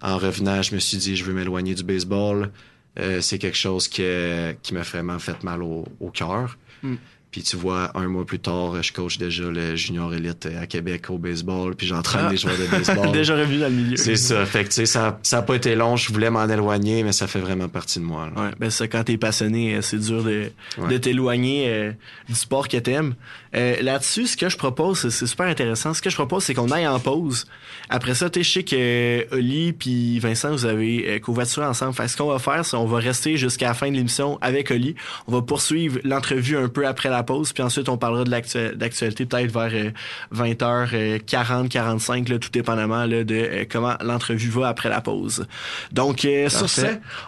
En revenant, je me suis dit, je veux m'éloigner du baseball. Euh, c'est quelque chose que- qui m'a vraiment fait mal au, au cœur. Mm. Puis tu vois, un mois plus tard, je coach déjà le junior élite à Québec au baseball, puis j'entraîne Ah. des joueurs de baseball. Déjà revenu dans le milieu. C'est ça. Fait que, tu sais, ça, ça a pas été long. Je voulais m'en éloigner, mais ça fait vraiment partie de moi. là. Ouais, ben ça, quand t'es passionné, euh, c'est dur de, Ouais. de t'éloigner euh, du sport que t'aimes. Euh, Là-dessus, ce que je propose, c'est- super intéressant. Ce que je propose, c'est qu'on aille en pause. Après ça, tu sais, je sais que euh, Oli puis Vincent, vous avez covoituré ensemble. Fait que ce qu'on va faire, c'est on va rester jusqu'à la fin de l'émission avec Oli. On va poursuivre l'entrevue un peu après la pause, puis ensuite on parlera de l'actu- d'actualité peut-être vers euh, 20h40, 45, là, tout dépendamment là, de euh, comment l'entrevue va après la pause. Donc, euh, sur ce,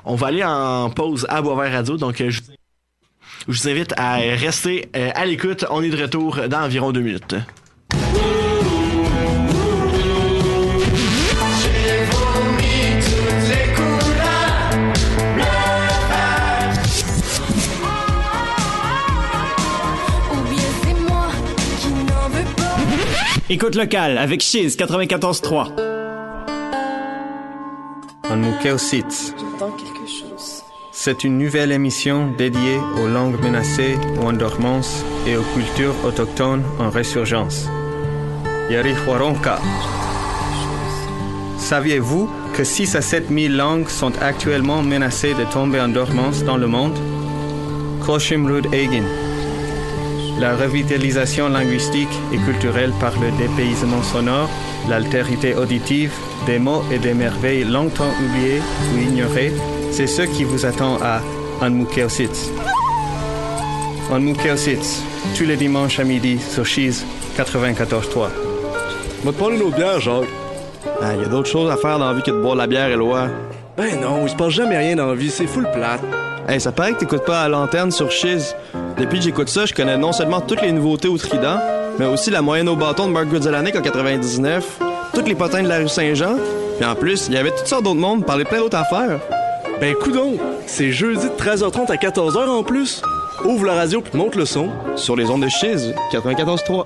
on va aller en pause à Boisvert Radio. Donc, euh, je, je vous invite à rester euh, à l'écoute. On est de retour dans environ deux minutes. Écoute locale avec Chiz 94.3. Anmukeositz. C'est une nouvelle émission dédiée aux langues menacées ou en dormance et aux cultures autochtones en résurgence. Yarihwaronka. Saviez-vous que 6 à 7 000 langues sont actuellement menacées de tomber en dormance dans le monde? Koshimrud Egin. La revitalisation linguistique et culturelle par le dépaysement sonore, l'altérité auditive, des mots et des merveilles longtemps oubliées ou ignorées, c'est ce qui vous attend à Anmukeositz. Anmukeositz, tous les dimanches à midi sur Cheese 94.3. Va te prendre une autre bière, Jacques. Il y a d'autres choses à faire dans la vie que de boire la bière, Éloi. Ben non, il se passe jamais rien dans la vie, c'est full plate. Hey, ça paraît que t'écoutes pas à l'antenne sur Chiz. Depuis que j'écoute ça, je connais non seulement toutes les nouveautés au Trident, mais aussi la moyenne au bâton de Mark Goodzelanek en 99, toutes les potins de la rue Saint-Jean, puis en plus, il y avait toutes sortes d'autres mondes, parler plein d'autres affaires. Ben coudon, c'est jeudi de 13h30 à 14h en plus. Ouvre la radio puis monte le son. Sur les ondes de Chiz, 94.3.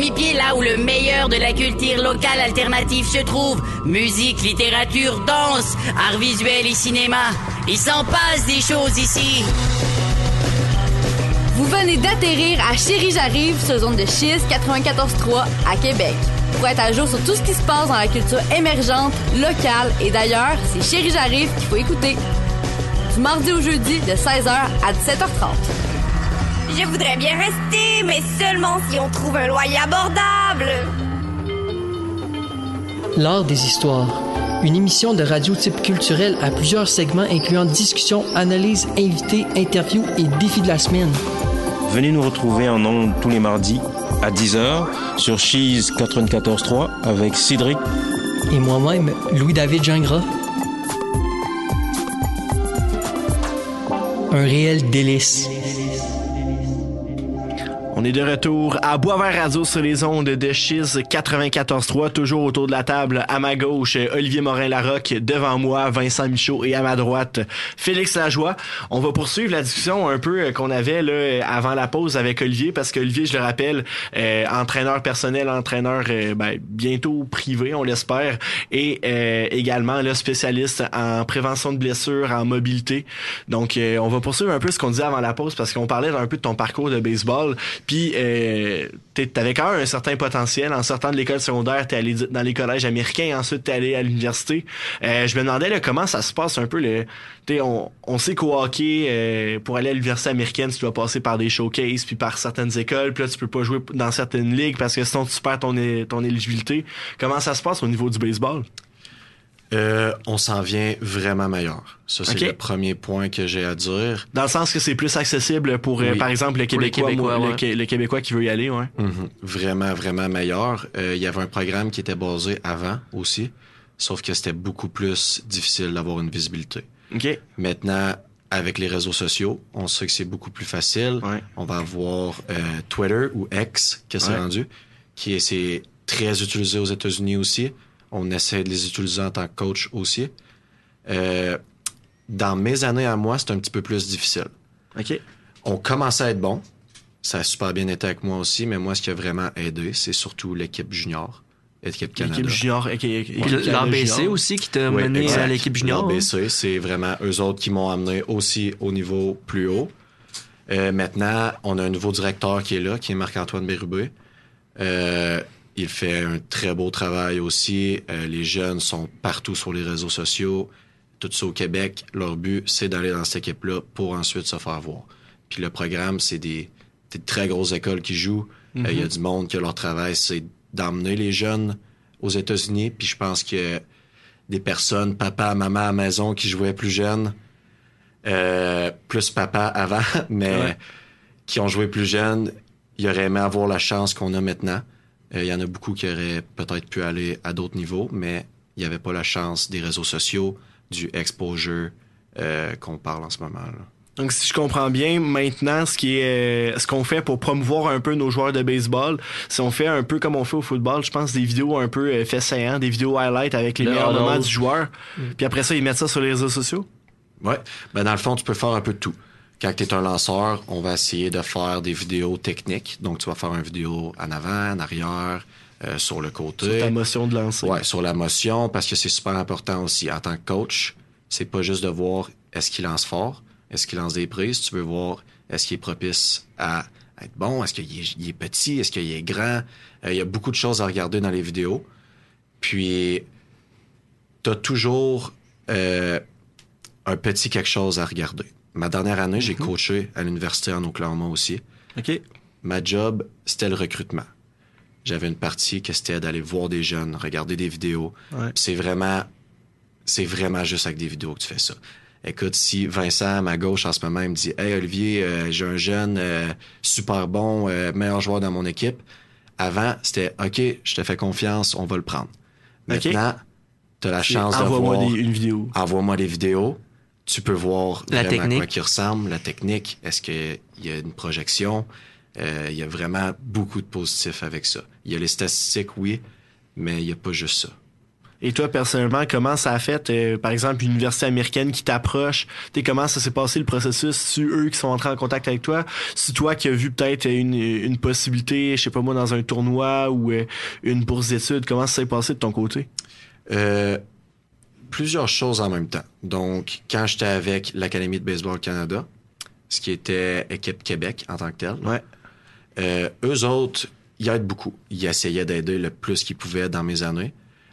sommes-nous Nous avons mis pied là où le meilleur de la culture locale alternative se trouve. Musique, littérature, danse, art visuel et cinéma. Il s'en passe des choses ici. Vous venez d'atterrir à Chérie J'arrive sur zone de Chiz 94.3 à Québec. Pour être à jour sur tout ce qui se passe dans la culture émergente, locale et d'ailleurs, c'est Chérie J'arrive qu'il faut écouter. Du mardi au jeudi de 16h à 17h30. Je voudrais bien rester, mais seulement si on trouve un loyer abordable. L'art des histoires. Une émission de radio type culturel à plusieurs segments incluant discussions, analyses, invités, interviews et défis de la semaine. Venez nous retrouver en ondes tous les mardis à 10h sur Cheese 94.3 avec Cédric Et moi-même, Louis-David Gingras. Un réel délice. On est de retour à Boisvert Radio sur les ondes de Chiz 94.3, toujours autour de la table. À ma gauche, Olivier Morin-Larocque, devant moi, Vincent Michaud et à ma droite, Félix Lajoie. On va poursuivre la discussion un peu euh, qu'on avait là avant la pause avec Olivier, parce qu'Olivier, je le rappelle, euh, entraîneur personnel, entraîneur euh, ben, bientôt privé, on l'espère, et euh, également le spécialiste en prévention de blessures, en mobilité. Donc, on va poursuivre un peu ce qu'on disait avant la pause, parce qu'on parlait un peu de ton parcours de baseball. Puis, euh, t'avais quand même un certain potentiel. En sortant de l'école secondaire, t'es allé dans les collèges américains. Ensuite, t'es allé à l'université. Euh, je me demandais là, comment ça se passe un peu. Le, on, on sait qu'au hockey, euh, pour aller à l'université américaine, tu dois passer par des showcases, puis par certaines écoles. Puis là, tu peux pas jouer dans certaines ligues parce que sinon, tu perds ton, ton éligibilité. Comment ça se passe au niveau du baseball? Euh, on s'en vient vraiment meilleur. Ça, c'est le premier point que j'ai à dire. Dans le sens que c'est plus accessible pour, euh, par exemple, le Québécois, Québécois, moi, le, ouais. Qué- le Québécois qui veut y aller, ouais. Mhm. Vraiment, vraiment meilleur. Euh, Il y avait un programme qui était basé avant aussi, sauf que c'était beaucoup plus difficile d'avoir une visibilité. OK. Maintenant, avec les réseaux sociaux, on sait que c'est beaucoup plus facile. Ouais. On va avoir Twitter ou X, que c'est rendu, qui est c'est très utilisé aux États-Unis aussi. On essaie de les utiliser en tant que coach aussi. Euh, dans mes années à moi, c'est un petit peu plus difficile. OK. On commençait à être bon. Ça a super bien été avec moi aussi, mais moi, ce qui a vraiment aidé, c'est surtout l'équipe junior, l'équipe Canada. L'équipe junior. ok, ok, Puis Canada l'ABC aussi qui t'a Oui, mené exact. à l'équipe junior. hein? L'ABC, c'est vraiment eux autres qui m'ont amené aussi au niveau plus haut. Euh, maintenant, on a un nouveau directeur qui est là, qui est Marc-Antoine Bérubé. Euh, il fait un très beau travail aussi. Euh, les jeunes sont partout sur les réseaux sociaux. Tout ça au Québec. Leur but, c'est d'aller dans cette équipe-là pour ensuite se faire voir. Puis le programme, c'est des, des très grosses écoles qui jouent. Euh, Il y a du monde que leur travail, c'est d'emmener les jeunes aux États-Unis. Puis je pense que des personnes, papa, maman à la maison qui jouaient plus jeunes, euh, plus papa avant, mais Ouais. qui ont joué plus jeunes, ils auraient aimé avoir la chance qu'on a maintenant. Euh, Il y en a beaucoup qui auraient peut-être pu aller à d'autres niveaux, mais il n'y avait pas la chance des réseaux sociaux, du exposure euh, qu'on parle en ce moment. là. Donc, si je comprends bien, maintenant, ce qui est, euh, ce qu'on fait pour promouvoir un peu nos joueurs de baseball, c'est on fait un peu comme on fait au football, je pense, des vidéos un peu euh, des vidéos highlight avec les Le meilleurs moments du joueur. Puis après ça, ils mettent ça sur les réseaux sociaux? Ouais. Ben, dans le fond, tu peux faire un peu de tout. Quand tu es un lanceur, on va essayer de faire des vidéos techniques. Donc, tu vas faire une vidéo en avant, en arrière, euh, sur le côté. Sur ta motion de lancer. Ouais, sur la motion, parce que c'est super important aussi. En tant que coach, c'est pas juste de voir est-ce qu'il lance fort, est-ce qu'il lance des prises. Tu veux voir est-ce qu'il est propice à être bon, est-ce qu'il est, petit, est-ce qu'il est grand. Euh, il y a beaucoup de choses à regarder dans les vidéos. Puis, tu as toujours euh, un petit quelque chose à regarder. Ma dernière année, j'ai coaché à l'université en Oklahoma aussi. OK. Ma job, c'était le recrutement. J'avais une partie que c'était d'aller voir des jeunes, regarder des vidéos. Ouais. C'est vraiment, c'est vraiment juste avec des vidéos que tu fais ça. Écoute, si Vincent à ma gauche en ce moment il me dit, hey Olivier, euh, j'ai un jeune euh, super bon, euh, meilleur joueur dans mon équipe. Avant, c'était OK, je te fais confiance, on va le prendre. Maintenant, tu as la chance de envoie-moi voir. des- une vidéo. Envoie-moi des vidéos. Tu peux voir La vraiment à technique. quoi qu'il ressemble, la technique. Est-ce qu'il y a une projection? Euh, il y a vraiment beaucoup de positifs avec ça. Il y a les statistiques, oui, mais il n'y a pas juste ça. Et toi, personnellement, comment ça a fait, euh, par exemple, une université américaine qui t'approche? Comment ça s'est passé le processus? C'est eux qui sont entrés en contact avec toi? C'est toi qui as vu peut-être une, une possibilité, je sais pas moi, dans un tournoi ou euh, une bourse d'études? Comment ça s'est passé de ton côté? Euh, plusieurs choses en même temps. Donc, quand j'étais avec l'Académie de baseball Canada, ce qui était équipe Québec en tant que tel, Ouais. euh, eux autres, ils aident beaucoup. Ils essayaient d'aider le plus qu'ils pouvaient dans mes années.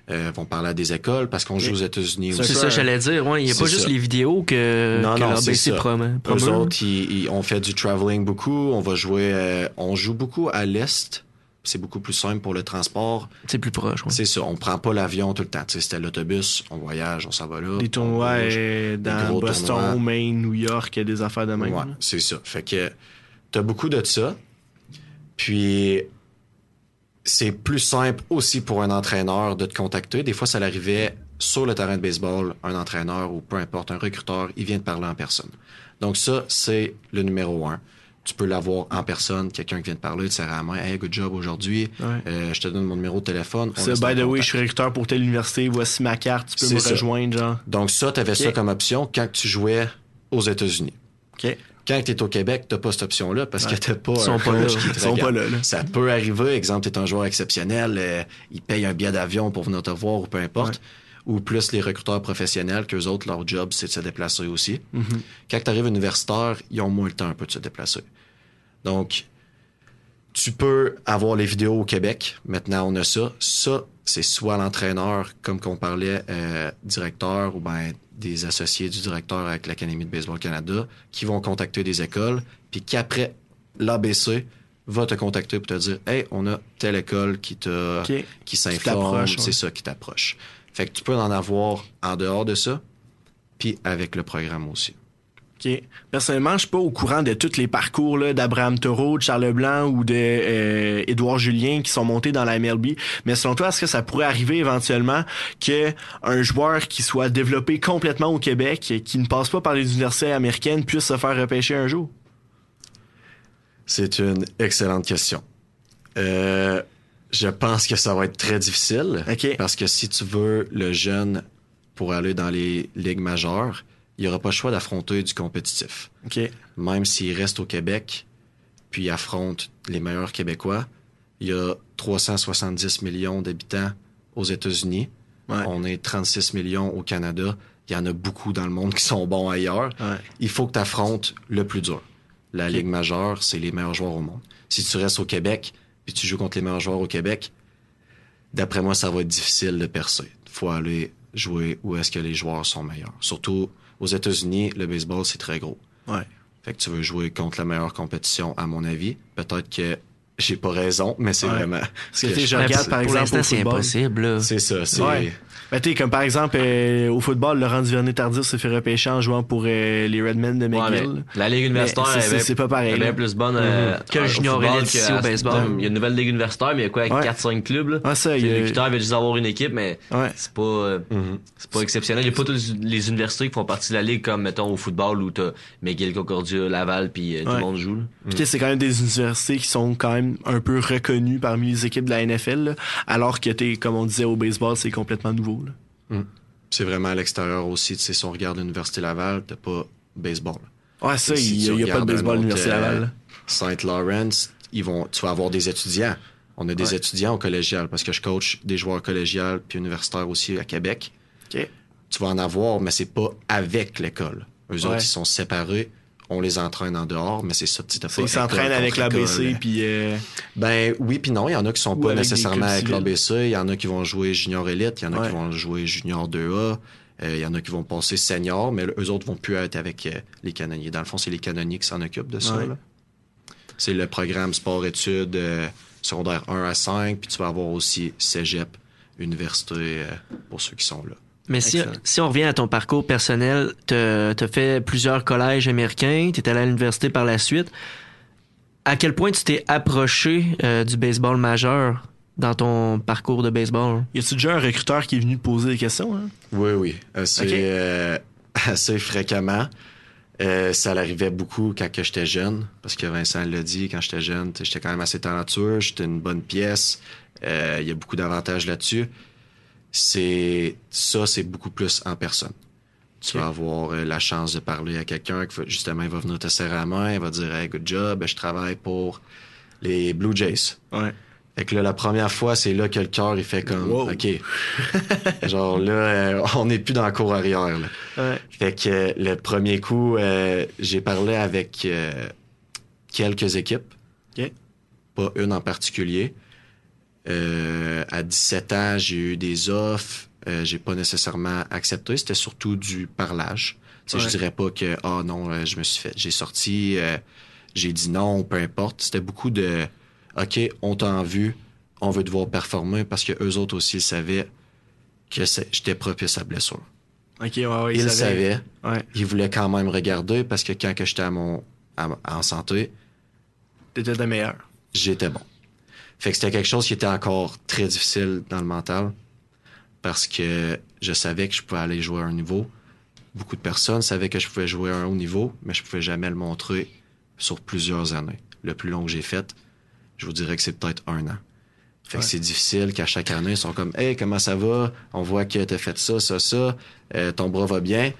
Euh, vont parler à des écoles parce qu'on joue aux États-Unis C'est ça, j'allais dire. Ouais, il n'y a pas juste les vidéos que, non, que non, l'ABC promeut. Eux autres, ils, ils- on fait du traveling beaucoup. On va jouer, euh, on joue beaucoup à l'est. C'est beaucoup plus simple pour le transport. C'est plus proche. ouais. C'est ça. On prend pas l'avion tout le temps. Tu sais, C'était l'autobus, on voyage, on s'en va là. Des tournois Des dans gros Boston, tournois. Maine, New York, des affaires de même. Ouais, c'est ça. Fait que t'as beaucoup de ça. Puis c'est plus simple aussi pour un entraîneur de te contacter. Des fois, ça l'arrivait sur le terrain de baseball, un entraîneur ou peu importe, un recruteur, il vient te parler en personne. Donc ça, c'est le numéro un. Tu peux l'avoir en personne, quelqu'un qui vient te parler, te serre à la main, hey, good job aujourd'hui, Ouais. Euh, je te donne mon numéro de téléphone. en by the way, je suis recruteur pour telle université, voici ma carte, tu peux C'est me ça. rejoindre, genre. Donc ça, tu avais ça comme option quand tu jouais aux États-Unis. OK. Quand tu es au Québec, tu pas cette option-là parce Ouais. que tu pas Ils sont un pas là. qui te sont pas là, là. Ça peut arriver. Exemple, tu es un joueur exceptionnel, euh, il paye un billet d'avion pour venir te voir ou peu importe. Ou plus les recruteurs professionnels, qu'eux autres, leur job, c'est de se déplacer aussi. Mhm. Quand tu arrives universitaire, ils ont moins le temps un peu de se déplacer. Donc, tu peux avoir les vidéos au Québec. Maintenant, on a ça. Ça, c'est soit l'entraîneur, comme qu'on parlait, euh, directeur ou ben des associés du directeur avec l'Académie de baseball Canada, qui vont contacter des écoles, puis qu'après, l'ABC va te contacter pour te dire Hey, on a telle école qui te OK. qui s'informe, ouais. c'est ça qui t'approche. Fait que tu peux en avoir en dehors de ça, puis avec le programme aussi. OK. Personnellement, je suis pas au courant de tous les parcours là, d'Abraham Taureau, de Charles Leblanc ou de euh, Édouard Julien qui sont montés dans la MLB. Mais selon toi, est-ce que ça pourrait arriver éventuellement que un joueur qui soit développé complètement au Québec, et qui ne passe pas par les universités américaines, puisse se faire repêcher un jour? C'est une excellente question. Euh, je pense que ça va être très difficile. Parce que si tu veux le jeune pour aller dans les ligues majeures, il n'y aura pas le choix d'affronter du compétitif. OK. Même s'il reste au Québec, puis il affronte les meilleurs Québécois, il y a 370 millions d'habitants aux États-Unis. On est 36 millions au Canada. Il y en a beaucoup dans le monde qui sont bons ailleurs. Il faut que tu affrontes le plus dur. La Ligue majeure, c'est les meilleurs joueurs au monde. Si tu restes au Québec, puis tu joues contre les meilleurs joueurs au Québec, d'après moi, ça va être difficile de percer. Il faut aller jouer où est-ce que les joueurs sont meilleurs. Surtout aux États-Unis, le baseball, c'est très gros. Ouais. Fait que tu veux jouer contre la meilleure compétition, à mon avis. Peut-être que j'ai pas raison, mais c'est Ouais. vraiment. Parce que, je regarde, par exemple, au football. C'est ça, c'est. Ouais. Ben, tu sais, comme par exemple, euh, au football, Laurent Duvernay-Tardif s'est fait repêcher en jouant pour euh, les Redmen de Ouais, McGill. la Ligue universitaire, c'est- pas pareil. elle est plus bonne euh, Mhm. au football que à- au baseball. Il y a une nouvelle Ligue universitaire, mais il y a quoi, Ouais. 4-5 clubs, là? Ouais, ça, il y a- Les recruteurs veulent juste avoir une équipe, mais c'est pas, euh, c'est pas exceptionnel. Il y a pas toutes les universités qui font partie de la Ligue, comme, mettons, au football, où t'as McGill, Concordia, Laval, puis euh, tout Ouais. le monde joue, là. Puis, tu sais, c'est quand même des universités qui sont quand même un peu reconnues parmi les équipes de la NFL, là, alors que t'es, comme on disait au baseball, c'est complètement nouveau. Mm. C'est vraiment à l'extérieur aussi. Tu sais, si on regarde l'Université Laval, t'as pas baseball. Ouais, ça, il n'y a, pas de baseball à l'Université euh, Laval. Saint Lawrence, ils vont, tu vas avoir des étudiants. On a des Ouais. étudiants au collégial parce que je coach des joueurs collégiales puis universitaires aussi à Québec. Tu vas en avoir, mais c'est pas avec l'école. Eux Ouais. autres, ils sont séparés. On les entraîne en dehors, mais c'est ça. Tu pas Ils s'entraînent avec l'ABC, puis... euh, Ben oui puis non, il y en a qui sont pas avec nécessairement avec l'ABC, il y en a qui vont jouer junior élite, il y en a Ouais. qui vont jouer junior 2A, euh, il y en a qui vont passer senior, mais eux autres vont plus être avec euh, les canonniers. Dans le fond, c'est les canonniers qui s'en occupent de ça. Ouais. C'est le programme sport-études euh, secondaire 1 à 5, puis tu vas avoir aussi cégep, université euh, pour ceux qui sont là. Mais si, on revient à ton parcours personnel, tu as fait plusieurs collèges américains, tu es allé à l'université par la suite. À quel point tu t'es approché euh, du baseball majeur dans ton parcours de baseball? Y a-tu déjà un recruteur qui est venu te poser des questions? Hein? Oui, oui. Assez, euh, assez fréquemment. Euh, ça l'arrivait beaucoup quand j'étais jeune, parce que Vincent l'a dit, quand j'étais jeune, j'étais quand même assez talentueux, j'étais une bonne pièce. Euh, Il y a beaucoup d'avantages là-dessus. C'est ça, c'est beaucoup plus en personne. Tu vas avoir euh, la chance de parler à quelqu'un qui justement il va venir te serrer la main, il va dire hey, good job, je travaille pour les Blue Jays. Ouais. Fait que là, la première fois, c'est là que le cœur, il fait comme, Wow. OK. Genre là, euh, on n'est plus dans le cours arrière. Là. Ouais. Fait que euh, le premier coup, euh, j'ai parlé avec euh, quelques équipes. Pas une en particulier. Euh, à 17 ans, j'ai eu des offres. Euh, j'ai pas nécessairement accepté. C'était surtout du parlage. Ouais. Je dirais pas que, ah non, euh, je me suis fait, j'ai sorti, euh, j'ai dit non, peu importe. C'était beaucoup de, OK, on t'a en vue, on veut te voir performer parce que eux autres aussi savaient que j'étais propice à blessure. OK, ouais, ouais. Ils le savaient. savaient. Ils voulaient quand même regarder parce que quand que j'étais à mon, à- en santé, T'étais le meilleur. j'étais bon. Fait que c'était quelque chose qui était encore très difficile dans le mental parce que je savais que je pouvais aller jouer à un niveau. Beaucoup de personnes savaient que je pouvais jouer à un haut niveau, mais je pouvais jamais le montrer sur plusieurs années. Le plus long que j'ai fait, je vous dirais que c'est peut-être un an. Fait que c'est difficile qu'à chaque année, ils sont comme Hey, comment ça va? On voit que t'as fait ça, ça, ça, Euh, ton bras va bien.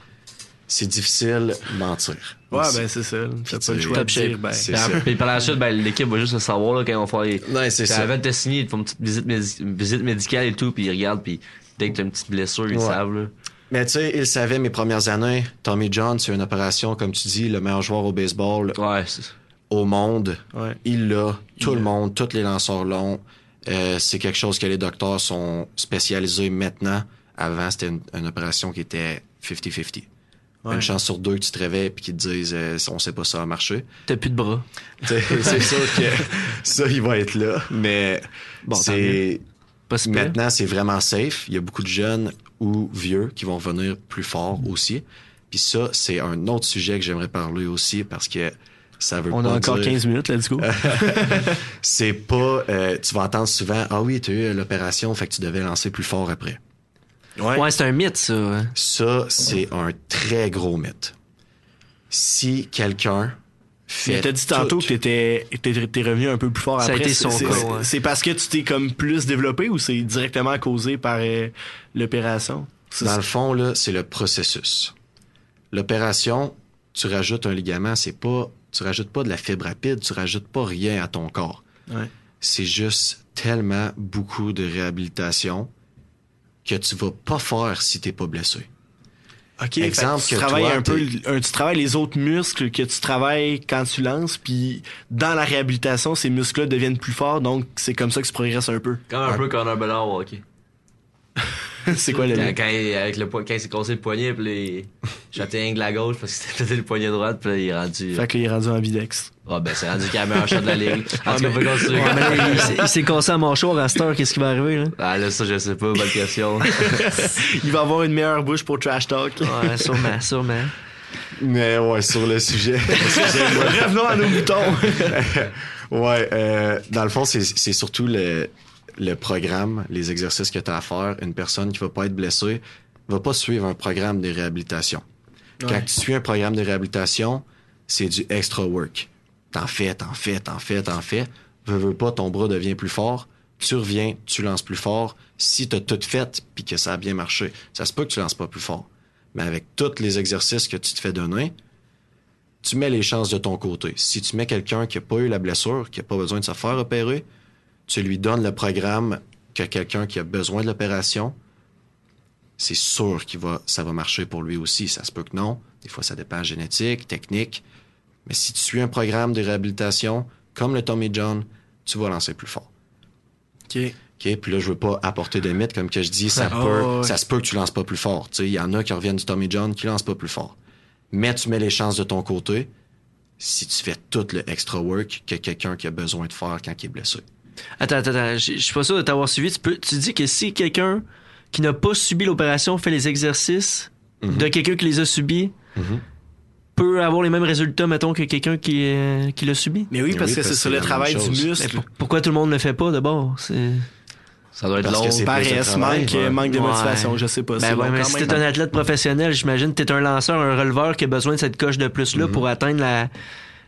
C'est difficile mentir. Ouais, ben c'est ça. T'as Puis pas le choix de dire, ben... C'est Puis par la suite, ben, l'équipe va juste le savoir là, quand ils vont faire les. Ouais, c'est Puis ça. Avant de te signer, ils font une petite visite, médi- une visite médicale et tout, puis ils regardent, puis dès que t'as une petite blessure, ils Ouais. savent. Là. Mais tu sais, il savait mes premières années. Tommy John, c'est une opération, comme tu dis, le meilleur joueur au baseball Ouais, au monde. Ouais. Il l'a. Tout Il le monde, tous les lanceurs longs. Euh, c'est quelque chose que les docteurs sont spécialisés maintenant. Avant, c'était une, une opération qui était 50-50. Ouais. Une chance sur deux que tu te réveilles et qu'ils te disent euh, on sait pas ça va marcher. T'as plus de bras. C'est sûr que ça, il va être là. Mais Bon, c'est. Maintenant, c'est vraiment safe. Il y a beaucoup de jeunes ou vieux qui vont venir plus fort aussi. Puis ça, c'est un autre sujet que j'aimerais parler aussi parce que ça veut On pas a encore dire- 15 minutes, let's go. C'est pas... euh, tu vas entendre souvent « Ah oui, tu as eu l'opération, fait que tu devais lancer plus fort après. Ouais, c'est un mythe, ça. hein. » Ça, c'est un très gros mythe. Si quelqu'un fait t'as dit tantôt tout- que t'étais, t'es, revenu un peu plus fort Ça a après. été son c'est, cas, c'est- ouais. parce que tu t'es comme plus développé ou c'est directement causé par euh, l'opération? Dans ça. le fond, là, c'est le processus. L'opération, tu rajoutes un ligament, c'est pas, tu rajoutes pas de la fibre rapide, tu rajoutes pas rien à ton corps. Ouais. C'est juste tellement beaucoup de réhabilitation que tu vas pas faire si t'es pas blessé. OK, Exemple fait que tu que travailles toi, un peu, un- tu travailles les autres muscles que tu travailles quand tu lances, puis dans la réhabilitation, ces muscles-là deviennent plus forts, donc c'est comme ça que tu progresses un peu. Comme un peu Connor au hockey. c'est quoi le quand, lien? quand il, avec le, quand il s'est cassé le poignet, puis là, il jeté un de la gauche parce qu'il s'était pété le poignet droit, puis là, il est rendu. Fait qu'il est rendu en bidex. Ah, ben, c'est rendu qu'il a le meilleur shot de la ligue. En tout cas, mais- on peut continuer. Ouais, mais là, il s'est- il s'est cassé à mon show à cette heure, qu'est-ce qui va arriver, là? Ah, là, ça, je sais pas, bonne question. Il va avoir une meilleure bouche pour trash talk. Ouais, sûrement, sûrement. Mais ouais, sur le sujet. Revenons à nos boutons. ouais, euh, dans le fond, c'est c'est surtout le, le programme, les exercices que tu as à faire. Une personne qui va pas être blessée va pas suivre un programme de réhabilitation. Quand tu suis un programme de réhabilitation, c'est du extra work. T'en fais, t'en fais, t'en fais, t'en fais. Veux, veux pas, ton bras devient plus fort. Tu reviens, tu lances plus fort. Si t'as tout fait puis que ça a bien marché, ça se peut que tu lances pas plus fort. Mais avec tous les exercices que tu te fais donner, tu mets les chances de ton côté. Si tu mets quelqu'un qui n'a pas eu la blessure, qui n'a pas besoin de se faire opérer, tu lui donnes le programme que quelqu'un qui a besoin de l'opération, c'est sûr que ça va marcher pour lui aussi. Ça se peut que non. Des fois, ça dépend génétique, technique. Mais si tu suis un programme de réhabilitation, comme le Tommy John, tu vas lancer plus fort. OK. OK, puis là, je veux pas apporter de mythes, comme que je dis, ça, Ah, peut, ouais. ça se peut que tu lances pas plus fort. Il y en a qui reviennent du Tommy John qui lancent pas plus fort. Mais tu mets les chances de ton côté si tu fais tout le extra work que quelqu'un qui a besoin de faire quand il est blessé. Attends, attends, attends. Je suis pas sûr de t'avoir suivi. Tu, peux, tu dis que si quelqu'un qui n'a pas subi l'opération fait les exercices Mhm. de quelqu'un qui les a subis, peut avoir les mêmes résultats, mettons, que quelqu'un qui, euh, qui l'a subi? Mais oui, parce que c'est sur le travail du muscle. pour- pourquoi tout le monde ne le fait pas d'abord? C'est... Ça doit être Parce long. Paresse, manque, ouais. manque de Ouais. motivation, je sais pas. Ben ouais, mais quand si t'es un athlète professionnel, j'imagine que t'es un lanceur, un releveur qui a besoin de cette coche de plus-là pour atteindre la,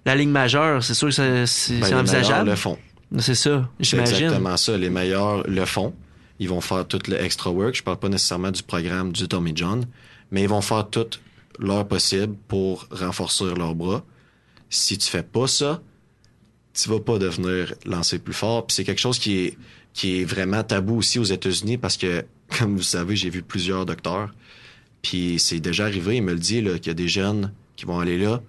la ligne majeure. C'est sûr que c'est, Ben, envisageable. le font. C'est ça, C'est j'imagine. exactement ça. Les meilleurs le font. Ils vont faire tout le extra work. Je parle pas nécessairement du programme du Tommy John, mais ils vont faire tout leur possible pour renforcer leurs bras. Si tu fais pas ça, tu vas pas devenir lancer plus fort. Puis c'est quelque chose qui est vraiment tabou aussi aux États-Unis parce que, comme vous savez, j'ai vu plusieurs docteurs. Puis c'est déjà arrivé, il me le dit, qu'il y a des jeunes qui vont aller là.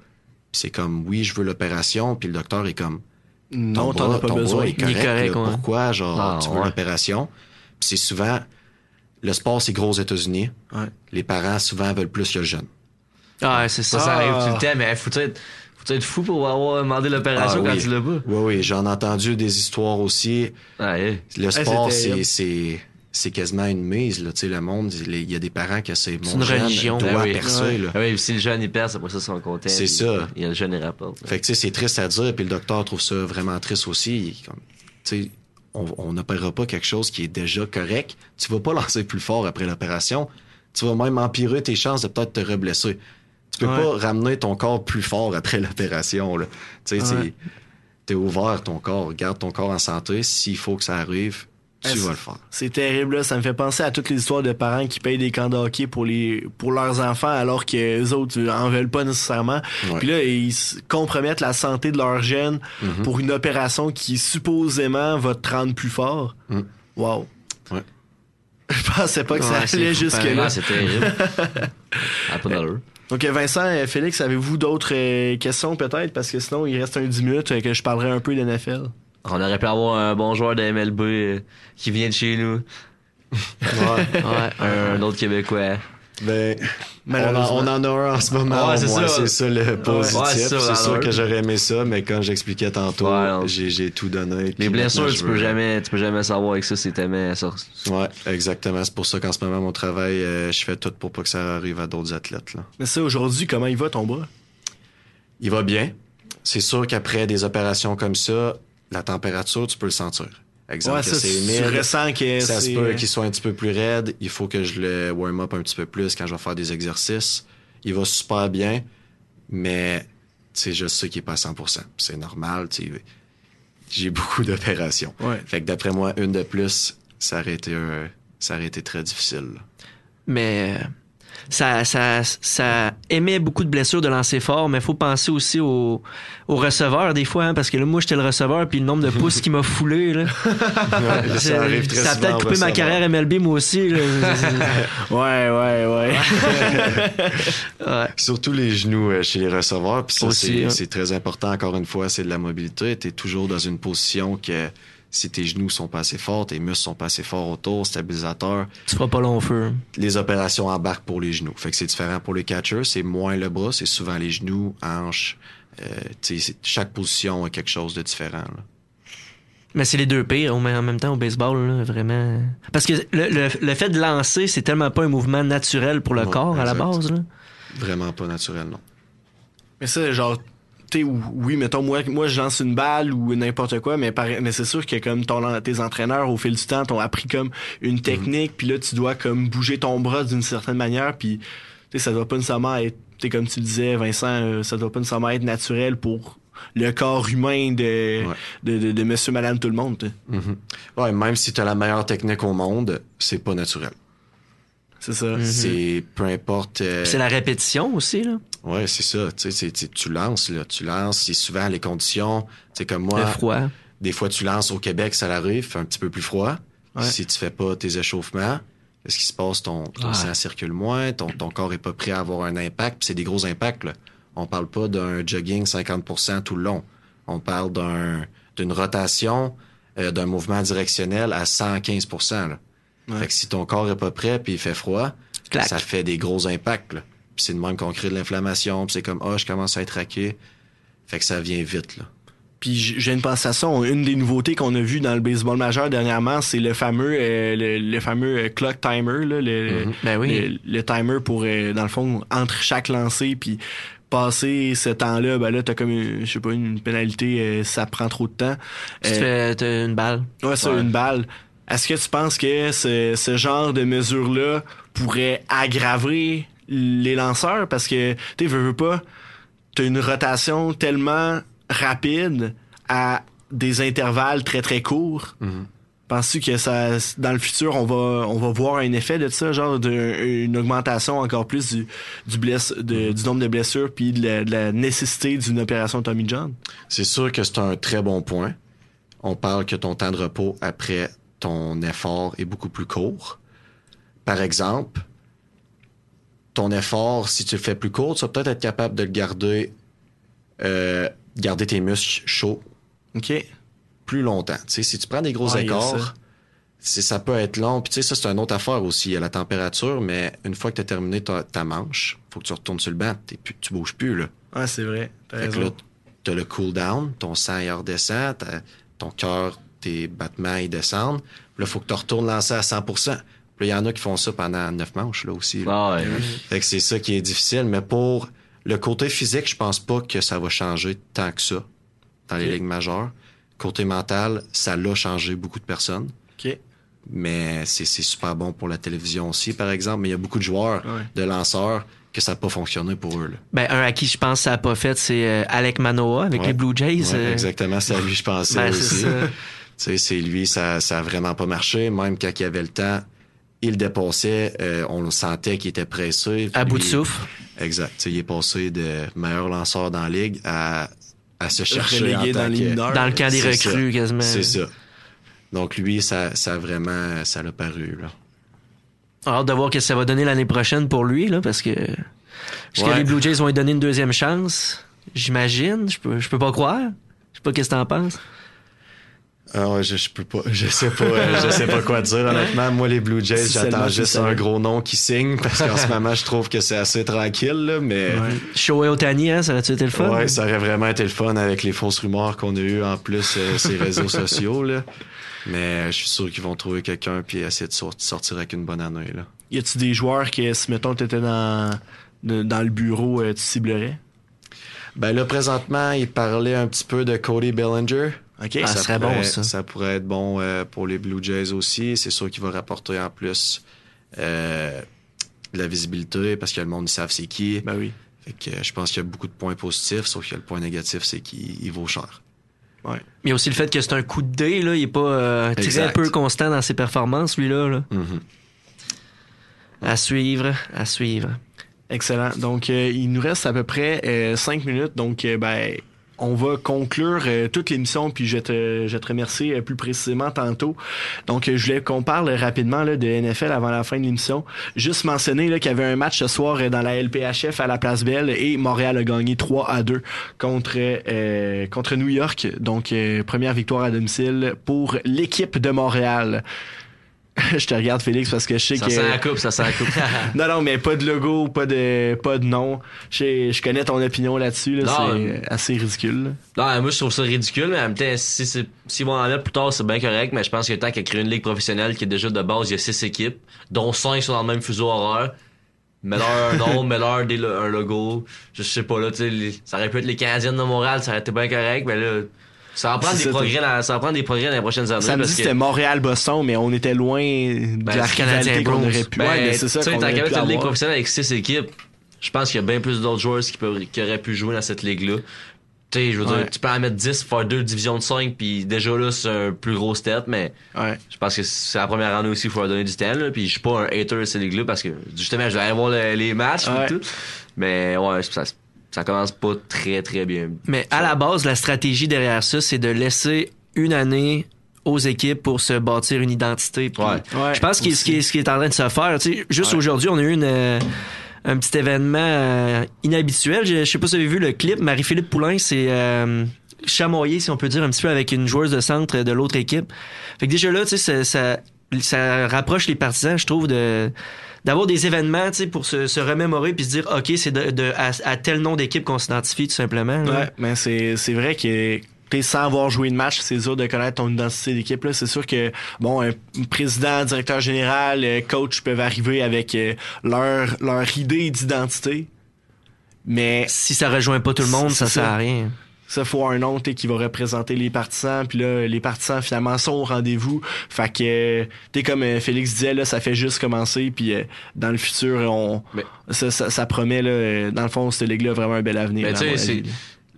Puis c'est comme, oui, je veux l'opération. Puis le docteur est comme, Non, t'en as pas besoin. est correct, Il est correct, là. ouais. Pourquoi, genre, Ah, tu veux ouais. l'opération? Puis c'est souvent, le sport, c'est gros aux États-Unis. Ouais. Les parents, souvent, veulent plus le jeune. Ah, c'est ça. Ça, ça arrive Ah. tout le temps, mais faut être, faut être fou pour avoir demandé l'opération Ah, quand oui. tu l'as pas. Oui, oui, j'en ai entendu des histoires aussi. Ah, hey. Le sport, c'est c'est, quasiment une mise, là. Tu sais, le monde, il y a des parents qui c'est C'est mon une jeune religion. doit Ben oui. percer, là. Ah oui, si le jeune il perd, c'est pour ça qu'ils sont contents. C'est ça. Il y a le jeune il rapporte. Fait que, tu sais, c'est triste à dire, puis le docteur trouve ça vraiment triste aussi. Il est comme, tu sais, on n'opérera pas quelque chose qui est déjà correct. Tu vas pas lancer plus fort après l'opération. Tu vas même empirer tes chances de peut-être te reblesser. Tu peux Ouais. pas ramener ton corps plus fort après l'opération, là. Tu sais, Ouais. t'es ouvert ton corps. Garde ton corps en santé. S'il faut que ça arrive, tu Ah, vas c'est- le faire. C'est terrible, là. ça me fait penser à toutes les histoires de parents qui payent des camps de hockey pour, les, pour leurs enfants alors que les autres euh, en veulent pas nécessairement. Ouais. Puis là, ils compromettent la santé de leurs jeunes Mhm. pour une opération qui supposément va te rendre plus fort. Mm. Wow. Ouais. Je pensais pas que ça Ouais, allait fou, jusque pareil. là. Ah, c'est terrible. Donc Vincent, euh, Félix, avez-vous d'autres euh, questions peut-être? Parce que sinon, il reste un 10 minutes que je parlerai un peu de NFL. On aurait pu avoir un bon joueur de MLB euh, qui vient de chez nous. Ouais. Ouais. Un, un autre Québécois. Ben, on, on en a un en ce moment. Ouais, c'est ça. C'est ça le positif. Ouais, c'est sûr que j'aurais aimé ça, mais comme j'expliquais tantôt, Ouais, j'ai, j'ai tout donné. Les blessures, tu peux jamais, tu peux jamais savoir avec ça, c'est tellement ça. Ouais, exactement. C'est pour ça qu'en ce moment, mon travail, euh, je fais tout pour pas que ça arrive à d'autres athlètes. Là. Mais ça, aujourd'hui, comment il va ton bras? Il va bien. C'est sûr qu'après des opérations comme ça, la température, tu peux le sentir. Exemple, ouais, ça, c'est tu humide, ressens que ça se c'est... peut qu'il soit un petit peu plus raide. Il faut que je le warm up un petit peu plus quand je vais faire des exercices. Il va super bien, mais tu sais, je sais qu'il est pas à 100%. C'est normal. tu. J'ai beaucoup d'opérations. Ouais. Fait que d'après moi, une de plus, ça aurait été, ça aurait été très difficile. là. Mais euh, ça, ça, ça émet beaucoup de blessures de lancer fort, mais il faut penser aussi au, au receveur des fois, hein, parce que là, moi, j'étais le receveur, puis le nombre de pouces qui m'a foulé, là. Ouais, ça arrive très ça a peut-être coupé ma carrière MLB, moi aussi. Là. Ouais, ouais, ouais. Ouais. Surtout les genoux euh, chez les receveurs. Puis ça, c'est, hein. c'est très important, encore une fois, c'est de la mobilité. Tu es toujours dans une position que si tes genoux sont pas assez forts, tes muscles sont pas assez forts autour, stabilisateur, tu feras pas long feu. les opérations embarquent pour les genoux. Fait que c'est différent pour les catchers. C'est moins le bras, c'est souvent les genoux, hanches. Euh, tu sais, c'est- chaque position a quelque chose de différent. là. Mais c'est les deux pires, mais en même temps, au baseball, là, vraiment. Parce que le, le, le fait de lancer, c'est tellement pas un mouvement naturel pour le Non, corps à la base. Là. Vraiment pas naturel, non. Mais ça, genre, tu oui, mettons, moi, moi, je lance une balle ou n'importe quoi, mais, par- mais c'est sûr que comme ton, tes entraîneurs, au fil du temps, t'ont appris comme une technique, puis là, tu dois comme bouger ton bras d'une certaine manière, puis tu sais, ça doit pas nécessairement être, tu sais, comme tu le disais, Vincent, euh, ça doit pas nécessairement être naturel pour le corps humain de, Ouais. de, de, de monsieur, madame, tout le monde. tu sais. Mhm. Ouais, même si tu as la meilleure technique au monde, c'est pas naturel. C'est ça. C'est peu importe. euh, c'est la répétition aussi. Là. Ouais, c'est ça. Tu sais, c'est- tu- tu lances, là. Tu lances, c'est souvent les conditions. C'est comme moi. Le froid. Des fois, tu lances au Québec, ça arrive, fait un petit peu plus froid. Ouais. Si tu fais pas tes échauffements, qu'est-ce qui se passe? Ton, ton Ouais. sang circule moins, ton, ton corps est pas prêt à avoir un impact. Puis c'est des gros impacts, là. On parle pas d'un jogging 50% tout le long. On parle d'un, d'une rotation, euh, d'un mouvement directionnel à 115 là. Fait que si ton corps est pas prêt puis il fait froid, Clac. ça fait des gros impacts, là. Puis c'est de même qu'on crée de l'inflammation, puis c'est comme, ah, je commence à être raqué. Fait que ça vient vite, là. Puis j'ai une pensée à ça. Une des nouveautés qu'on a vues dans le baseball majeur dernièrement, c'est le fameux euh, le, le fameux euh, clock timer, là, le, Mhm. Ben oui. le, le timer pour euh, dans le fond entre chaque lancer puis passer ce temps-là, ben là t'as comme une, je sais pas une pénalité, euh, ça prend trop de temps. Tu fais t'as une balle. Ouais, ça, Ouais. une balle. Est-ce que tu penses que ce, ce genre de mesure-là pourrait aggraver les lanceurs? Parce que, tu veux, veux pas, t'as une rotation tellement rapide à des intervalles très, très courts. Penses-tu que ça, dans le futur, on va, on va voir un effet de ça, genre de, une augmentation encore plus du, du, blesse, de- du nombre de blessures puis de la, de la nécessité d'une opération Tommy John? C'est sûr que c'est un très bon point. On parle que ton temps de repos après ton effort est beaucoup plus court. Par exemple, ton effort, si tu le fais plus court, tu vas peut-être être capable de le garder, euh, garder tes muscles chauds OK. plus longtemps. Tu si tu prends des gros Ouais, il y a écarts, ça. peut être long. Puis tu sais, ça, c'est une autre affaire aussi. Il y a la température, mais une fois que tu as terminé ta, ta manche, faut que tu retournes sur le banc. T'es plus- tu bouges plus, là. Ouais, c'est vrai. Fait que là, t'as le cool down, ton sang il redescend, ton cœur, tes battements ils descendent. Là, faut que tu retournes lancer à 100%. Il y en a qui font ça pendant neuf manches là aussi. là. Ah ouais. Fait que c'est ça qui est difficile. Mais pour le côté physique, je pense pas que ça va changer tant que ça dans les ligues majeures. Côté mental, ça l'a changé beaucoup de personnes. OK. Mais c'est c'est super bon pour la télévision aussi, par exemple. Mais il y a beaucoup de joueurs, Ouais. de lanceurs, que ça n'a pas fonctionné pour eux. là. Ben, un à qui je pense que ça a pas fait, c'est euh, Alec Manoa avec Ouais. les Blue Jays. Euh, exactement, c'est à lui je pensais ben, c'est aussi. ça. Tu sais, c'est lui, ça, ça a vraiment pas marché. Même quand il avait le temps, il dépassait. euh, on le sentait qu'il était pressé. À bout de Lui- souffle. Exact. Il est passé de meilleur lanceur dans la ligue à, à se chercher Relégué en tant dans que-. Dans le camp des ça. recrues, quasiment. C'est ça. Donc lui, ça, ça a vraiment, ça l'a paru. Là. Hâte de voir ce que ça va donner l'année prochaine pour lui, là, parce que. Est-ce que les Blue Jays vont lui donner une deuxième chance? J'imagine. Je peux, je peux pas croire. Je sais pas qu'est-ce que t'en penses. Ah ouais, je, je peux pas, je sais pas, euh, je sais pas quoi dire honnêtement. Moi, les Blue Jays, j'attends juste un gros nom qui signe parce qu'en ce moment, je trouve que c'est assez tranquille, là, mais. Shohei Otani, hein, ça aurait-tu été le fun? Ouais, ça aurait vraiment été le fun avec les fausses rumeurs qu'on a eues en plus euh, ces réseaux sociaux là. Mais je suis sûr qu'ils vont trouver quelqu'un puis essayer de sor- sortir avec une bonne année là. Y a-tu des joueurs que, si mettons, t'étais dans, dans le bureau, euh, tu ciblerais? Ben là présentement, il parlait un petit peu de Cody Bellinger. OK. Ah, ça serait pourrait, bon, ça. pourrait être bon euh, pour les Blue Jays aussi. C'est sûr qu'il va rapporter en plus euh, de la visibilité parce que le monde ils savent c'est qui. Ben oui. Fait que euh, je pense qu'il y a beaucoup de points positifs, sauf que le point négatif, c'est qu'il il vaut cher. Ouais. Il y a aussi le fait que c'est un coup de dé, là. Il est pas euh, très peu constant dans ses performances, lui-là. Là. Mhm. À suivre, à suivre. Excellent. Donc, il nous reste à peu près euh, cinq minutes. Donc, ben, on va conclure euh, toute l'émission, puis je te, je te remercier euh, plus précisément tantôt. Donc, euh, je voulais qu'on parle rapidement là, de NFL avant la fin de l'émission. Juste mentionner là, qu'il y avait un match ce soir dans la LPHF à la Place Belle et Montréal a gagné 3 à 2 contre, contre New York. Donc, première victoire à domicile pour l'équipe de Montréal. je te regarde, Félix, parce que je sais Ça que... sent la coupe, ça sent la coupe. Non, non, mais pas de logo, pas de, pas de nom. Je, je connais ton opinion là-dessus. Là, c'est euh, assez ridicule. là. Non, moi, je trouve ça ridicule, mais en même temps, si s'ils vont en mettre plus tard, c'est bien correct, mais je pense que tant qu'il a créé une ligue professionnelle qui est déjà de base, il y a six équipes, dont cinq sont dans le même fuseau horaire. Mets-leur un nom, mets-leur un logo. Je sais pas, là, tu sais, ça aurait pu être les Canadiennes de Montréal, ça aurait été bien correct, mais là, ça va prendre des progrès dans, ça va prendre des progrès dans les prochaines années. Samedi, parce que- c'était Montréal-Boston, mais on était loin de Ben, la rivalité qu'on aurait pu. Ben, ouais, mais c'est ça tu sais, pu mettre une ligue professionnelle avec six équipes, je pense qu'il y a bien plus d'autres joueurs qui, peuvent, qui auraient pu jouer dans cette ligue-là. Tu je veux Ouais. dire, tu peux en mettre 10, faire deux divisions de 5, puis déjà là, c'est un plus gros step, mais Ouais. je pense que c'est la première année aussi, il faut leur donner du temps, là. Puis je suis pas un hater de ces ligues-là parce que, justement, je vais aller voir le- les matchs Ouais. et tout. Mais ouais, ça, ça commence pas très, très bien. Mais à la base, la stratégie derrière ça, c'est de laisser une année aux équipes pour se bâtir une identité. Puis Ouais. Ouais, je pense que ce qui, est, ce qui est en train de se faire, tu sais, juste Ouais. aujourd'hui, on a eu une, euh, un petit événement euh, inhabituel. Je, je sais pas si vous avez vu le clip. Marie-Philippe Poulain s'est euh, chamoyé, si on peut dire, un petit peu avec une joueuse de centre de l'autre équipe. Fait que déjà là, tu sais, ça, ça, ça rapproche les partisans, je trouve, de d'avoir des événements, tu sais, pour se, se remémorer puis se dire, ok, c'est de, de- à, à tel nom d'équipe qu'on s'identifie tout simplement. là. Ouais, mais c'est c'est vrai que t'es sans avoir joué de match, c'est dur de connaître ton identité d'équipe. là. C'est sûr que bon, un président, directeur général, euh, coach peuvent arriver avec euh, leur leur idée d'identité, mais Si ça rejoint pas tout le monde, C'est ça sert ça. à rien. Ça faut un nom qui va représenter les partisans puis là les partisans finalement sont au rendez-vous. Fait que t'es comme euh, Félix disait là ça fait juste commencer puis euh, dans le futur on Mais- ça, ça, ça promet là euh, dans le fond cette ligue là a vraiment un bel avenir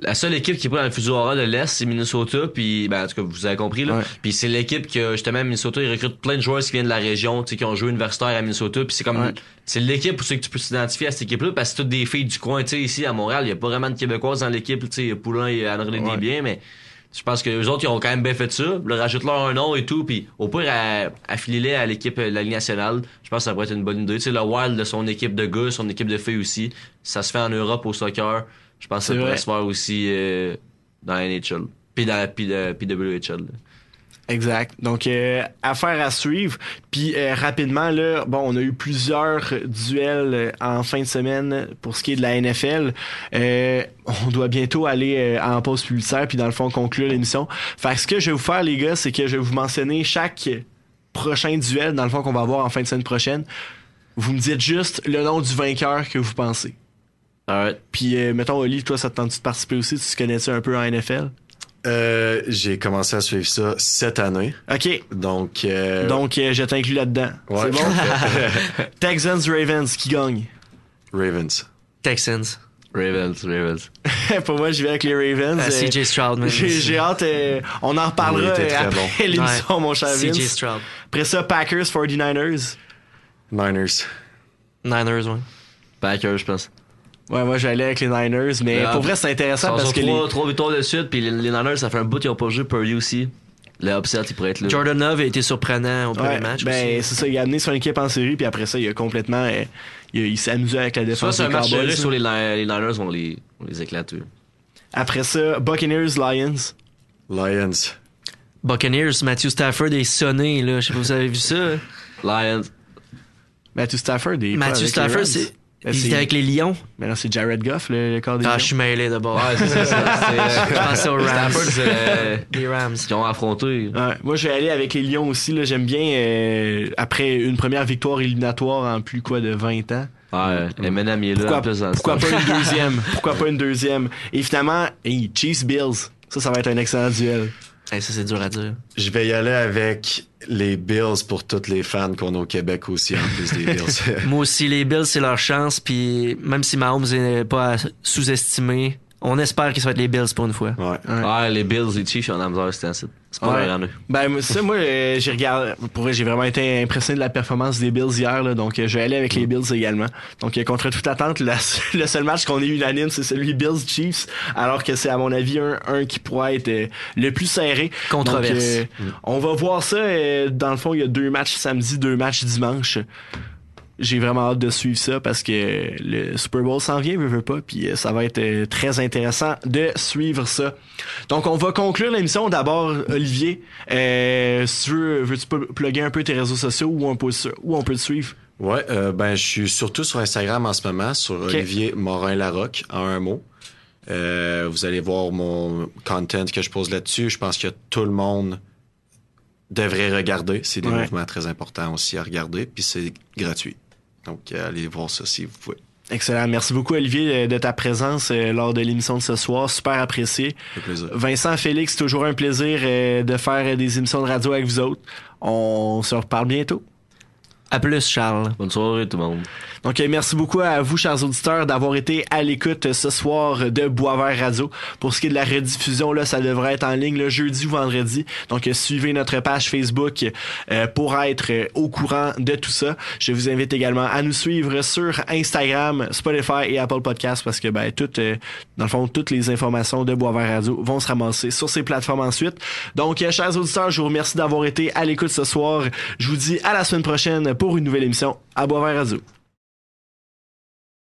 La seule équipe qui est dans le futur aura de l'Est, c'est Minnesota. Puis, ben, en tout cas, vous avez compris, là. Ouais. Puis c'est l'équipe que, justement, Minnesota, ils recrutent plein de joueurs qui viennent de la région, tu sais, qui ont joué universitaire à Minnesota. Puis c'est comme, Ouais. c'est l'équipe où c'est que tu peux s'identifier à cette équipe-là, parce que c'est toutes des filles du coin, tu sais, ici, à Montréal, il y a pas vraiment de Québécoises dans l'équipe, tu sais, Poulain et Anne-Renée Ouais. Desbiens, mais je pense que les autres, ils ont quand même bien fait ça. Leur rajoute-leur un nom et tout, puis au pire, affilier-les à l'équipe de la Ligue nationale, je pense que ça pourrait être une bonne idée. Tu sais, le Wild de son équipe de gars, son équipe de filles aussi, ça se fait en Europe au soccer. Je pense que ça C'est pourrait vrai. se faire aussi euh, dans la NHL. Puis dans la PWHL. Exact. Donc, euh, affaire à suivre. Puis euh, rapidement, là, bon, on a eu plusieurs duels euh, en fin de semaine pour ce qui est de la NFL. Euh, on doit bientôt aller en pause publicitaire, puis dans le fond, conclure l'émission. Fait que ce que je vais vous faire, les gars, c'est que je vais vous mentionner chaque prochain duel, dans le fond, qu'on va avoir en fin de semaine prochaine. Vous me dites juste le nom du vainqueur que vous pensez. Alright. Puis, mettons, Oli, toi, ça te tente de participer aussi? Tu te connais-tu un peu en NFL? Euh, j'ai commencé à suivre ça cette année. OK. Donc, euh, Donc, euh, je t'inclus là-dedans. ouais, C'est bon? Texans Ravens qui gagne? Ravens. Texans. Ravens, Ravens. Pour moi, je vais avec les Ravens. Ah, Euh, CJ Stroud. J'ai j'ai hâte. euh, on en reparlera euh, après bon. l'émission, mon cher CJ. Stroud. Après ça, Packers 49ers. Niners. Niners, ouais. Packers, je pense. Ouais, moi, j'allais avec les Niners. Mais pour vrai, c'est intéressant parce que les... trois, trois victoires de suite, puis les, les Niners, ça fait un bout qu'ils ont pas joué Purdy aussi. Le upset, il pourrait être là. Jordan Love a été surprenant au premier Ouais, match. ben, c'est ça. Il a amené son équipe en série, puis après ça, il a complètement. euh, il, s'est amusé avec la Soit défense c'est un match là. sur les, Niners, on les, on les éclate. eux. Après ça, Buccaneers Lions. Lions. Buccaneers, Matthew Stafford est sonné, là. Je sais pas si vous avez vu ça. Lions. Matthew Stafford. Est pas Matthew Stafford, c'est. Ben, Il c'est- était avec les Lions. Mais non, c'est Jared Goff, le, le corps des Ah, Lions. je suis mêlé d'abord. Ouais, c'est ça. c'est- c'est- Je pensais aux Rams. C'est euh, Les Rams. qui ont affronté. Ouais, moi, je vais aller avec les Lions aussi. là. J'aime bien, euh, après une première victoire éliminatoire en plus quoi de 20 ans. Ouais, Eminem il est là. Pourquoi, en pourquoi pas une deuxième? Pourquoi pas une deuxième? Et finalement, hey, Chiefs Bills. Ça, ça va être un excellent duel. Hey, ça, c'est dur à dire. Je vais y aller avec les Bills pour tous les fans qu'on a au Québec aussi, en plus des Bills. Moi aussi, les Bills, c'est leur chance. Puis même si Mahomes n'est pas à sous-estimé, on espère qu'ils vont être les Bills pour une fois. ouais. Ouais, les Bills, les Chiefs, ont la misère, c'était ainsi. C'est pas Ouais. Ben, moi, ça, moi, euh, j'ai regardé. Pour vrai, j'ai vraiment été impressionné de la performance des Bills hier, là, donc euh, je vais aller avec les Bills également. Donc, euh, contre toute attente, la- le seul match qu'on est unanime, c'est celui Bills-Chiefs, alors que c'est, à mon avis, un, un qui pourrait être euh, le plus serré. Controverse. Donc, euh, On va voir ça. euh, dans le fond, il y a deux matchs samedi, deux matchs dimanche. J'ai vraiment hâte de suivre ça parce que le Super Bowl s'en vient, veut, veut pas, puis euh, ça va être euh, très intéressant de suivre ça. Donc, on va conclure l'émission. D'abord, Olivier, euh, si tu veux, veux-tu plugger un peu tes réseaux sociaux où on peut, où on peut te suivre? Ouais, euh, ben je suis surtout sur Instagram en ce moment, sur Olivier Morin Larocque, en un mot. Euh, vous allez voir mon content que je pose là-dessus. Je pense que tout le monde devrait regarder. C'est des Ouais. mouvements très importants aussi à regarder, puis c'est gratuit. Donc euh, allez voir ça si vous pouvez. Excellent. Merci beaucoup, Olivier, de ta présence euh, lors de l'émission de ce soir. Super apprécié. Plaisir. Vincent, Félix, toujours un plaisir euh, de faire euh, des émissions de radio avec vous autres. On se reparle bientôt. À plus, Charles. Bonne soirée, tout le monde. Donc, merci beaucoup à vous, chers auditeurs, d'avoir été à l'écoute ce soir de Boisvert Radio. Pour ce qui est de la rediffusion, là, ça devrait être en ligne le jeudi ou vendredi. Donc, euh, suivez notre page Facebook euh, pour être euh, au courant de tout ça. Je vous invite également à nous suivre sur Instagram, Spotify et Apple Podcasts parce que, ben, toutes, euh, dans le fond, toutes les informations de Boisvert Radio vont se ramasser sur ces plateformes ensuite. Donc, euh, chers auditeurs, je vous remercie d'avoir été à l'écoute ce soir. Je vous dis à la semaine prochaine pour une nouvelle émission à Boisvert Radio.